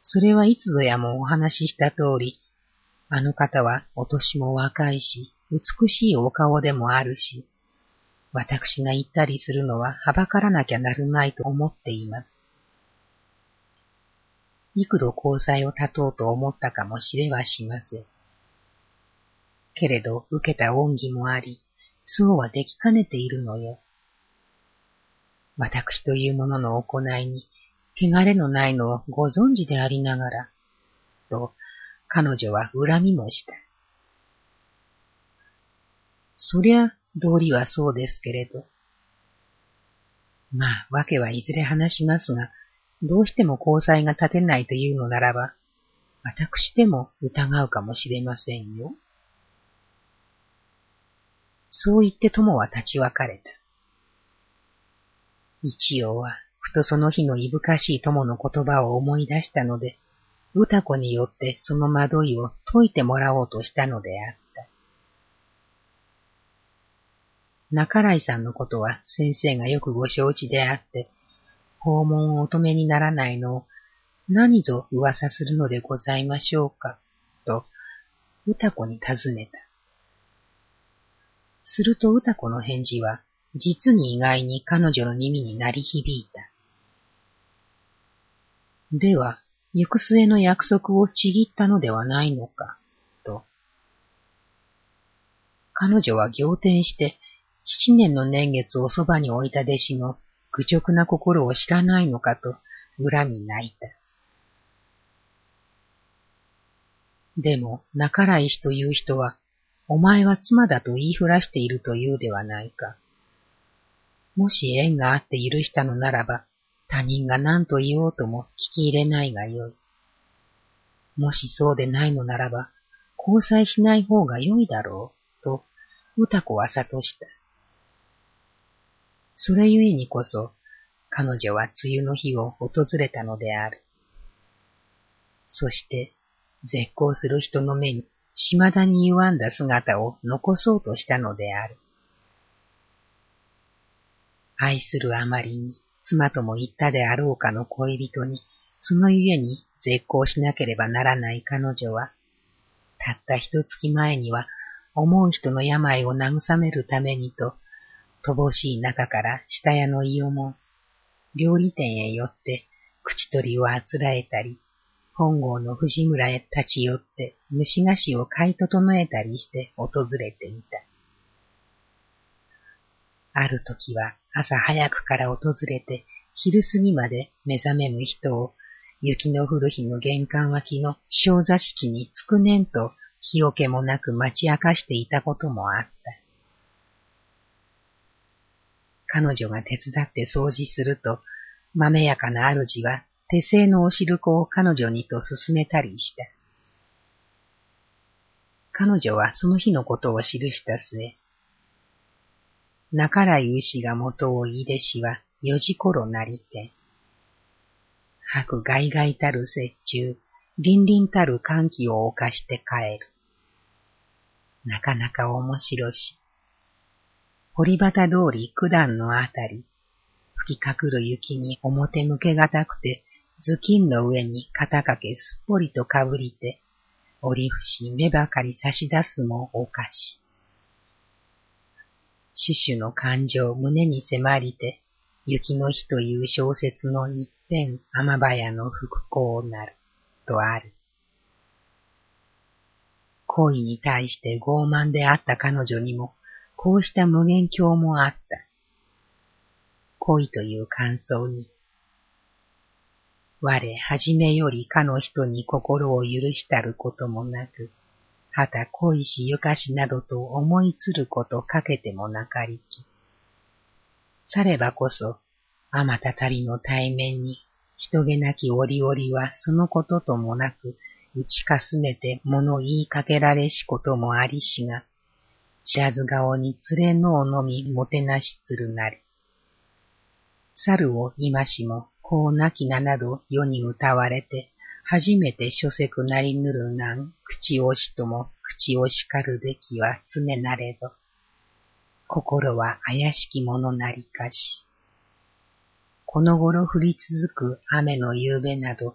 それはいつぞやもお話しした通り、あの方はお年も若いし、美しいお顔でもあるし、私が言ったりするのははばからなきゃなるまいと思っています。幾度交際を立とうと思ったかもしれはしません。けれど受けた恩義もあり、そうはできかねているのよ。私というものの行いに、汚れのないのをご存知でありながら、と、彼女は恨みもした。そりゃ、道理はそうですけれど。まあ、わけはいずれ話しますが、どうしても交際が立てないというのならば、私でも疑うかもしれませんよ。そう言って友は立ち別れた。一応は、ふとその日のいぶかしい友の言葉を思い出したので、歌子によってその惑いを解いてもらおうとしたのであった。中来さんのことは先生がよくご承知であって、訪問をお止めにならないのを何ぞ噂するのでございましょうか、と、歌子に尋ねた。すると歌子の返事は、実に意外に彼女の耳に鳴り響いた。では、行く末の約束をちぎったのではないのか、と。彼女は仰天して、七年の年月をそばに置いた弟子の愚直な心を知らないのかと、恨み泣いた。でも、中来氏という人は、お前は妻だと言いふらしているというではないか。もし縁があって許したのならば、他人が何と言おうとも聞き入れないがよい。もしそうでないのならば、交際しない方が良いだろう、と、歌子は諭した。それゆえにこそ、彼女は梅雨の日を訪れたのである。そして、絶好する人の目に、島田に歪んだ姿を残そうとしたのである。愛するあまりに、妻とも言ったであろうかの恋人に、そのゆえに絶好しなければならない彼女は、たった一月前には、思う人の病を慰めるためにと、乏しい中から下屋の伊予も、料理店へ寄って口取りをあつらえたり、本郷の藤村へ立ち寄って虫菓子を買い整えたりして訪れていた。ある時は朝早くから訪れて、昼過ぎまで目覚めぬ人を、雪の降る日の玄関脇の小座敷につくねんと日よけもなく待ち明かしていたこともあった。彼女が手伝って掃除すると、豆やかな主は手製のお汁粉を彼女にと勧めたりした。彼女はその日のことを記した末、中来牛が元をいでしは四時頃なりて。白外外たる折衷、凛々たる歓喜を犯して帰る。なかなか面白し。堀端通り九段のあたり、吹きかくる雪に表向けがたくて、頭巾の上に肩掛けすっぽりとかぶりて、折り節目ばかり差し出すもおかし。死守の感情胸に迫りて、雪の日という小説の一辺天早の復興なる、とある。恋に対して傲慢であった彼女にも、こうした無限境もあった。恋という感想に、我はじめよりかの人に心を許したることもなく、はた恋しゆかしなどと思いつることかけてもなかりき。さればこそ、あまた旅の対面に、人気なき折々はそのことともなく、打ちかすめて物言いかけられしこともありしが、知らず顔に連れのをのみもてなしつるなり。猿を今しも、こうなきななど世に歌われて、初めて書籍なりぬるなん口をしとも口を叱るべきは常なれど、心は怪しきものなりかし。この頃降り続く雨の夕べなど、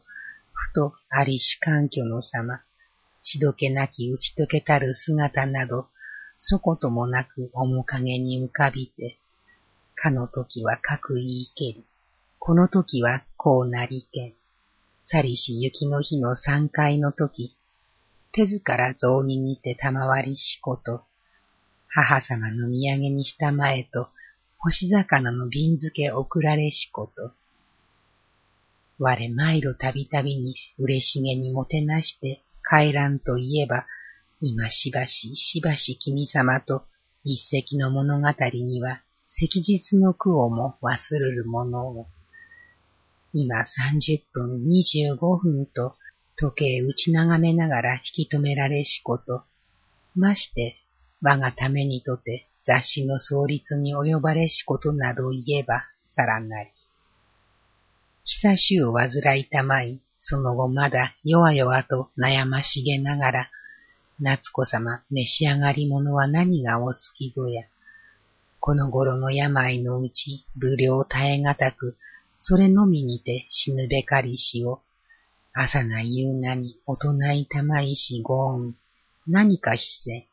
ふとありし環境の様、しどけなき打ち解けたる姿など、そこともなく面影に浮かびて、かの時はかく言いけり、この時はこうなりけん。さりし雪の日の三階の時、手ずから雑煮にて賜りしこと、母様の土産にしたまえと、干し魚の瓶漬け送られしこと。我毎度たびたびに嬉しげにもてなして帰らんといえば、今しばししばし君様と一石の物語には昔日の苦をも忘るるものを。今三十分二十五分と時計打ち眺めながら引き止められしこと。まして我がためにとて雑誌の創立に及ばれしことなど言えばさらなり。久しゅう患いたまい、その後まだ弱々と悩ましげながら、夏子様召し上がり物は何がお好きぞや。この頃の病のうち、無量耐えがたく、それのみにて死ぬべかりしを、朝な夕なに大人いたまいしご恩、何か必せ、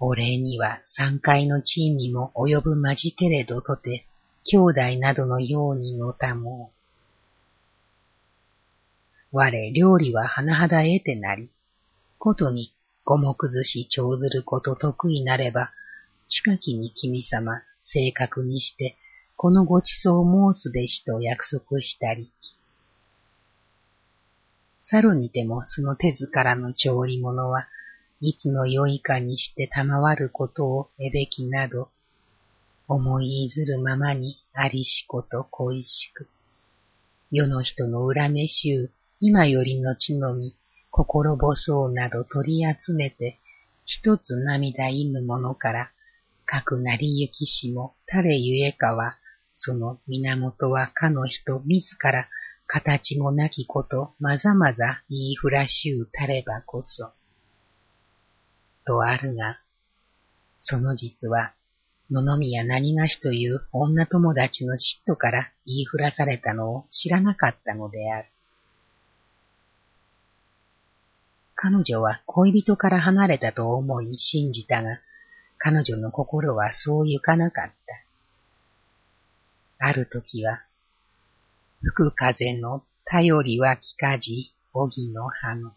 お礼には三階の地位にも及ぶまじけれどとて、兄弟などのようにのたもう。我、料理は甚だ得てなり、ことに五目寿司長ずること得意なれば、近きに君様、正確にして、このごちそう申すべしと約束したり。さるにてもその手ずからの調理物は、いつの良いかにして賜ることをえべきなど、思いいずるままにありしこと恋しく。世の人の恨めしゅう、今よりのちのみ、心細うなど取り集めて、一つ涙いぬものから、かくなりゆきしも、誰ゆえかは、その源はかの人自ら、形もなきこと、まざまざ言いふらしゅうたればこそ。とあるが、その実は、野々宮何がしという女友達の嫉妬から言いふらされたのを知らなかったのである。彼女は恋人から離れたと思い信じたが、彼女の心はそうゆかなかった。ある時は、吹く風の頼りは聞かじ、おぎの葉の。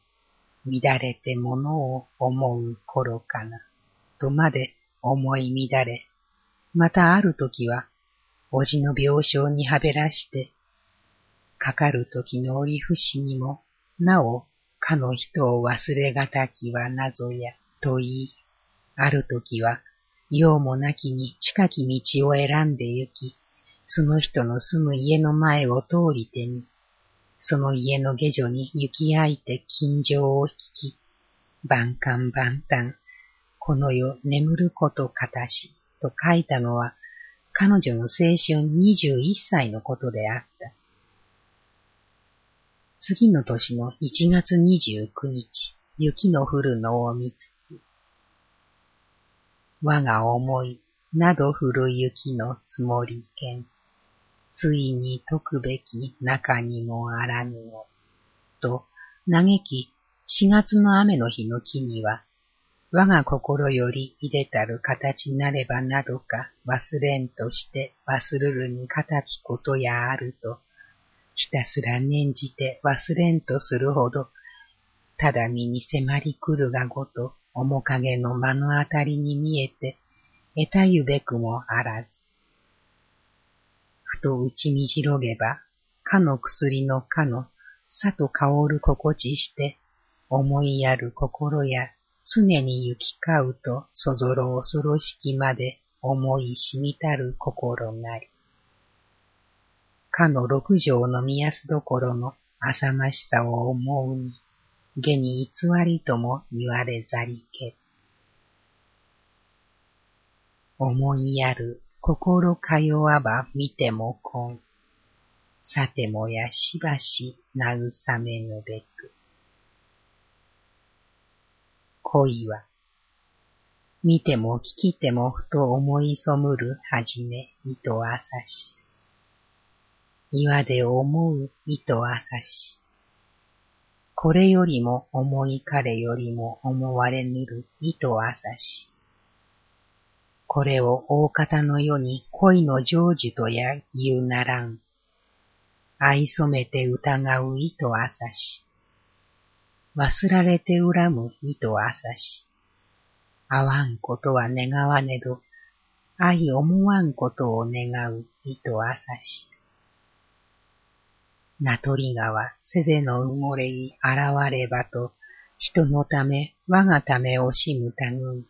乱れてものを思う頃かな、とまで思い乱れ、またある時は、おじの病床にはべらして、かかる時の折節にも、なお、かの人を忘れがたきは謎や、と言い、ある時は、用もなきに近き道を選んで行き、その人の住む家の前を通りてみ、その家の下女に行き合いて近所を引き、万感万端、この世眠ることかたし、と書いたのは、彼女の青春21歳のことであった。次の年の1月29日、雪の降るのを見つつ、我が思い、など降る雪の積もりけん。ついに解くべき中にもあらぬを。と、嘆き、四月の雨の日の木には、我が心よりいでたる形なればなどか忘れんとして忘るるに形ことやあると、ひたすら念じて忘れんとするほど、ただ身に迫り来るがごと面影の目の当たりに見えて、得たゆべくもあらず。と打ちみじろげば、かの薬のかの、さと香る心地して、思いやる心や、常に行き交うと、そぞろ恐ろしきまで、思いしみたる心なり。かの六条の見やすどころの浅ましさを思うに、下に偽りとも言われざりけ。思いやる心か弱ば見てもこん。さてもやしばし慰めぬべく。恋は、見ても聞きてもふと思いそむるはじめ糸朝し。岩で思う糸朝し。これよりも思い彼よりも思われぬる糸朝し。これを大方の世に恋の成就とや言うならん。愛染めて疑う意図あさし。忘られて恨む意図あさし。会わんことは願わねど、愛思わんことを願う糸朝し。名取川、せぜの埋もれい現ればと、人のため、我がため惜しむたぐい。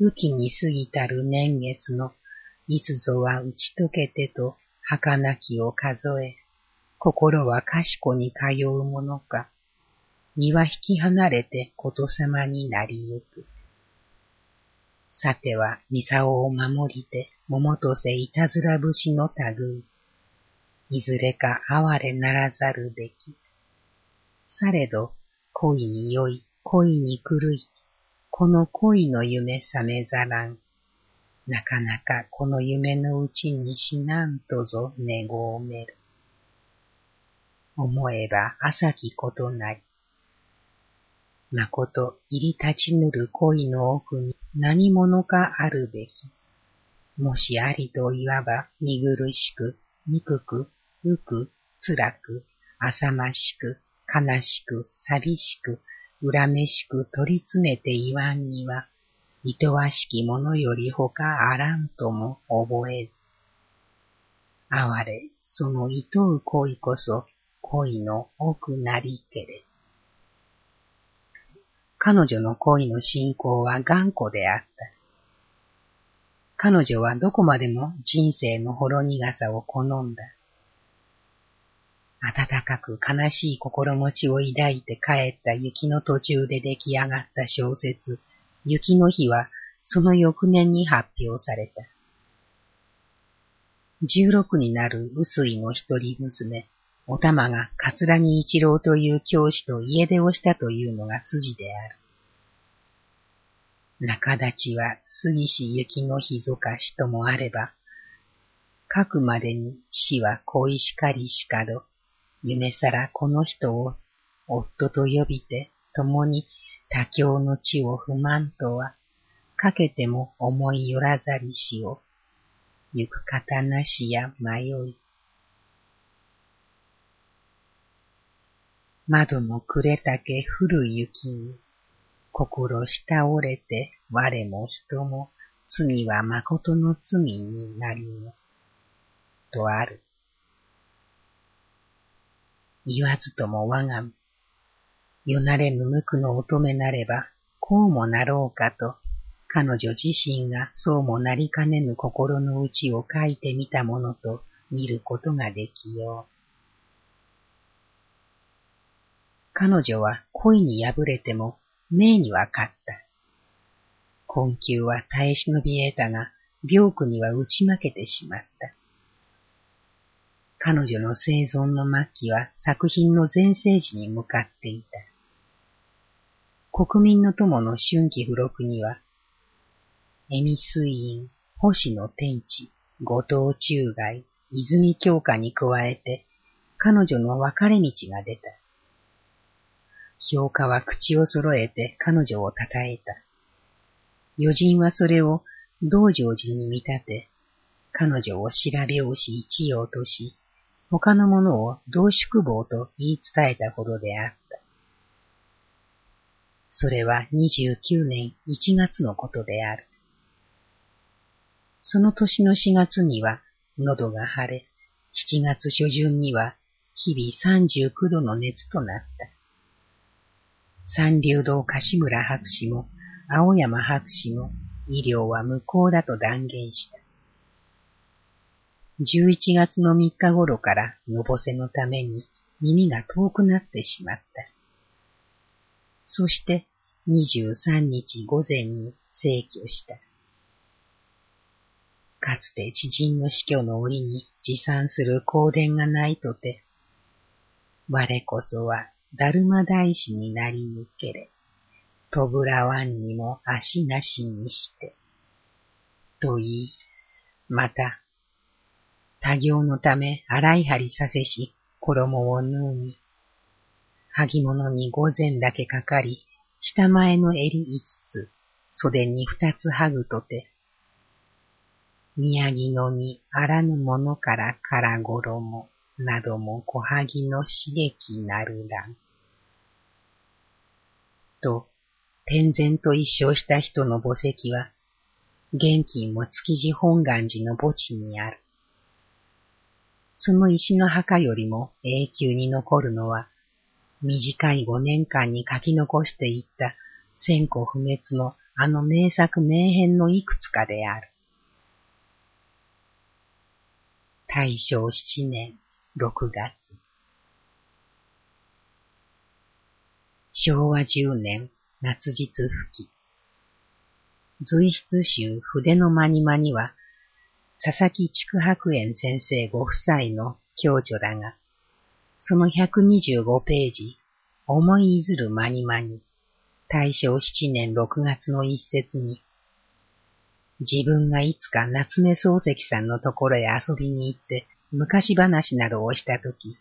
雨季に過ぎたる年月の、いつぞは打ち解けてと、儚きを数え、心は賢に通うものか、身は引き離れてことさまになりゆく。さては、ミサオを守りて、桃とせいたずら節の類。いずれか哀れならざるべき。されど、恋に酔い、恋に狂い、この恋の夢覚めざらん。なかなかこの夢のうちにしなんとぞ寝ごめる。思えば浅きことなり。まこと入り立ちぬる恋の奥に何者かあるべき。もしありと言わば見苦しく、憎く、うく、辛く、浅ましく、悲しく、寂しく、恨めしく取り詰めて言わんには、いとわしきものよりほかあらんとも覚えず。哀れ、そのいとう恋こそ恋の奥なりけれ。彼女の恋の信仰は頑固であった。彼女はどこまでも人生のほろ苦さを好んだ。暖かく悲しい心持ちを抱いて帰った雪の途中で出来上がった小説、雪の日はその翌年に発表された。十六になる薄井の一人娘、お玉が桂木一郎という教師と家出をしたというのが筋である。中立ちは杉し雪の日ぞかしともあれば、書くまでに死は恋しかりしかど、夢さらこの人を夫と呼びて共に他境の地を不満とは、かけても思いよらざりしを、行く方なしや迷い。窓の暮れたけ降る雪に、心したおれて我も人も罪は誠の罪になりぬ。とある。言わずとも我が身。よなれぬ無垢の乙女なれば、こうもなろうかと、彼女自身がそうもなりかねぬ心の内を書いてみたものと見ることができよう。彼女は恋に敗れても命には勝った。困窮は耐え忍び得たが、病苦には打ち負けてしまった。彼女の生存の末期は作品の全盛時に向かっていた。国民の友の春季付録には、恵美水院、星野天地、後藤中外、泉京花に加えて、彼女の分かれ道が出た。評価は口を揃えて彼女を称えた。余人はそれを道成寺に見立て、彼女を調べ押し一葉とし、他の者を同宿坊と言い伝えたほどであった。それは29年1月のことである。その年の4月には喉が腫れ、7月初旬には日々39度の熱となった。三流堂柏村博士も青山博士も医療は無効だと断言した。11月の3日頃からのぼせのために耳が遠くなってしまった。そして23日午前に逝去した。かつて知人の死去の折に持参する香典がないとて、我こそはだるま大師になりにけれ、とぶらわんにも足なしにして、と言い、また多行のため洗い張りさせし、衣を縫うみ。萩物に午前だけかかり、下前の襟五つ、袖に二つはぐとて、宮城のにあらぬものからから衣、なども小萩の刺激なるらん。と、天然と一生した人の墓石は、現金も築地本願寺の墓地にある。その石の墓よりも永久に残るのは、短い五年間に書き残していった戦後不滅のあの名作名編のいくつかである。大正七年六月。昭和十年夏日吹き。随筆集筆の間に間には、佐々木竹白園先生ご夫妻の共著だが、その125ページ、思いいずる間に間に、大正七年六月の一節に、自分がいつか夏目漱石さんのところへ遊びに行って昔話などをしたとき、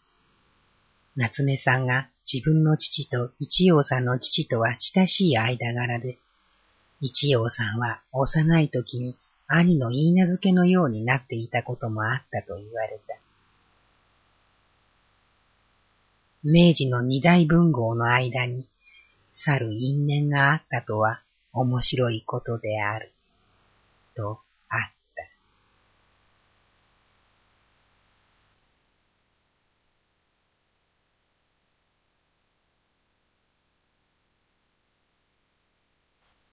夏目さんが自分の父と一葉さんの父とは親しい間柄で、一葉さんは幼い時に兄の言い名付けのようになっていたこともあったと言われた。明治の二大文豪の間に、去る因縁があったとは面白いことである。と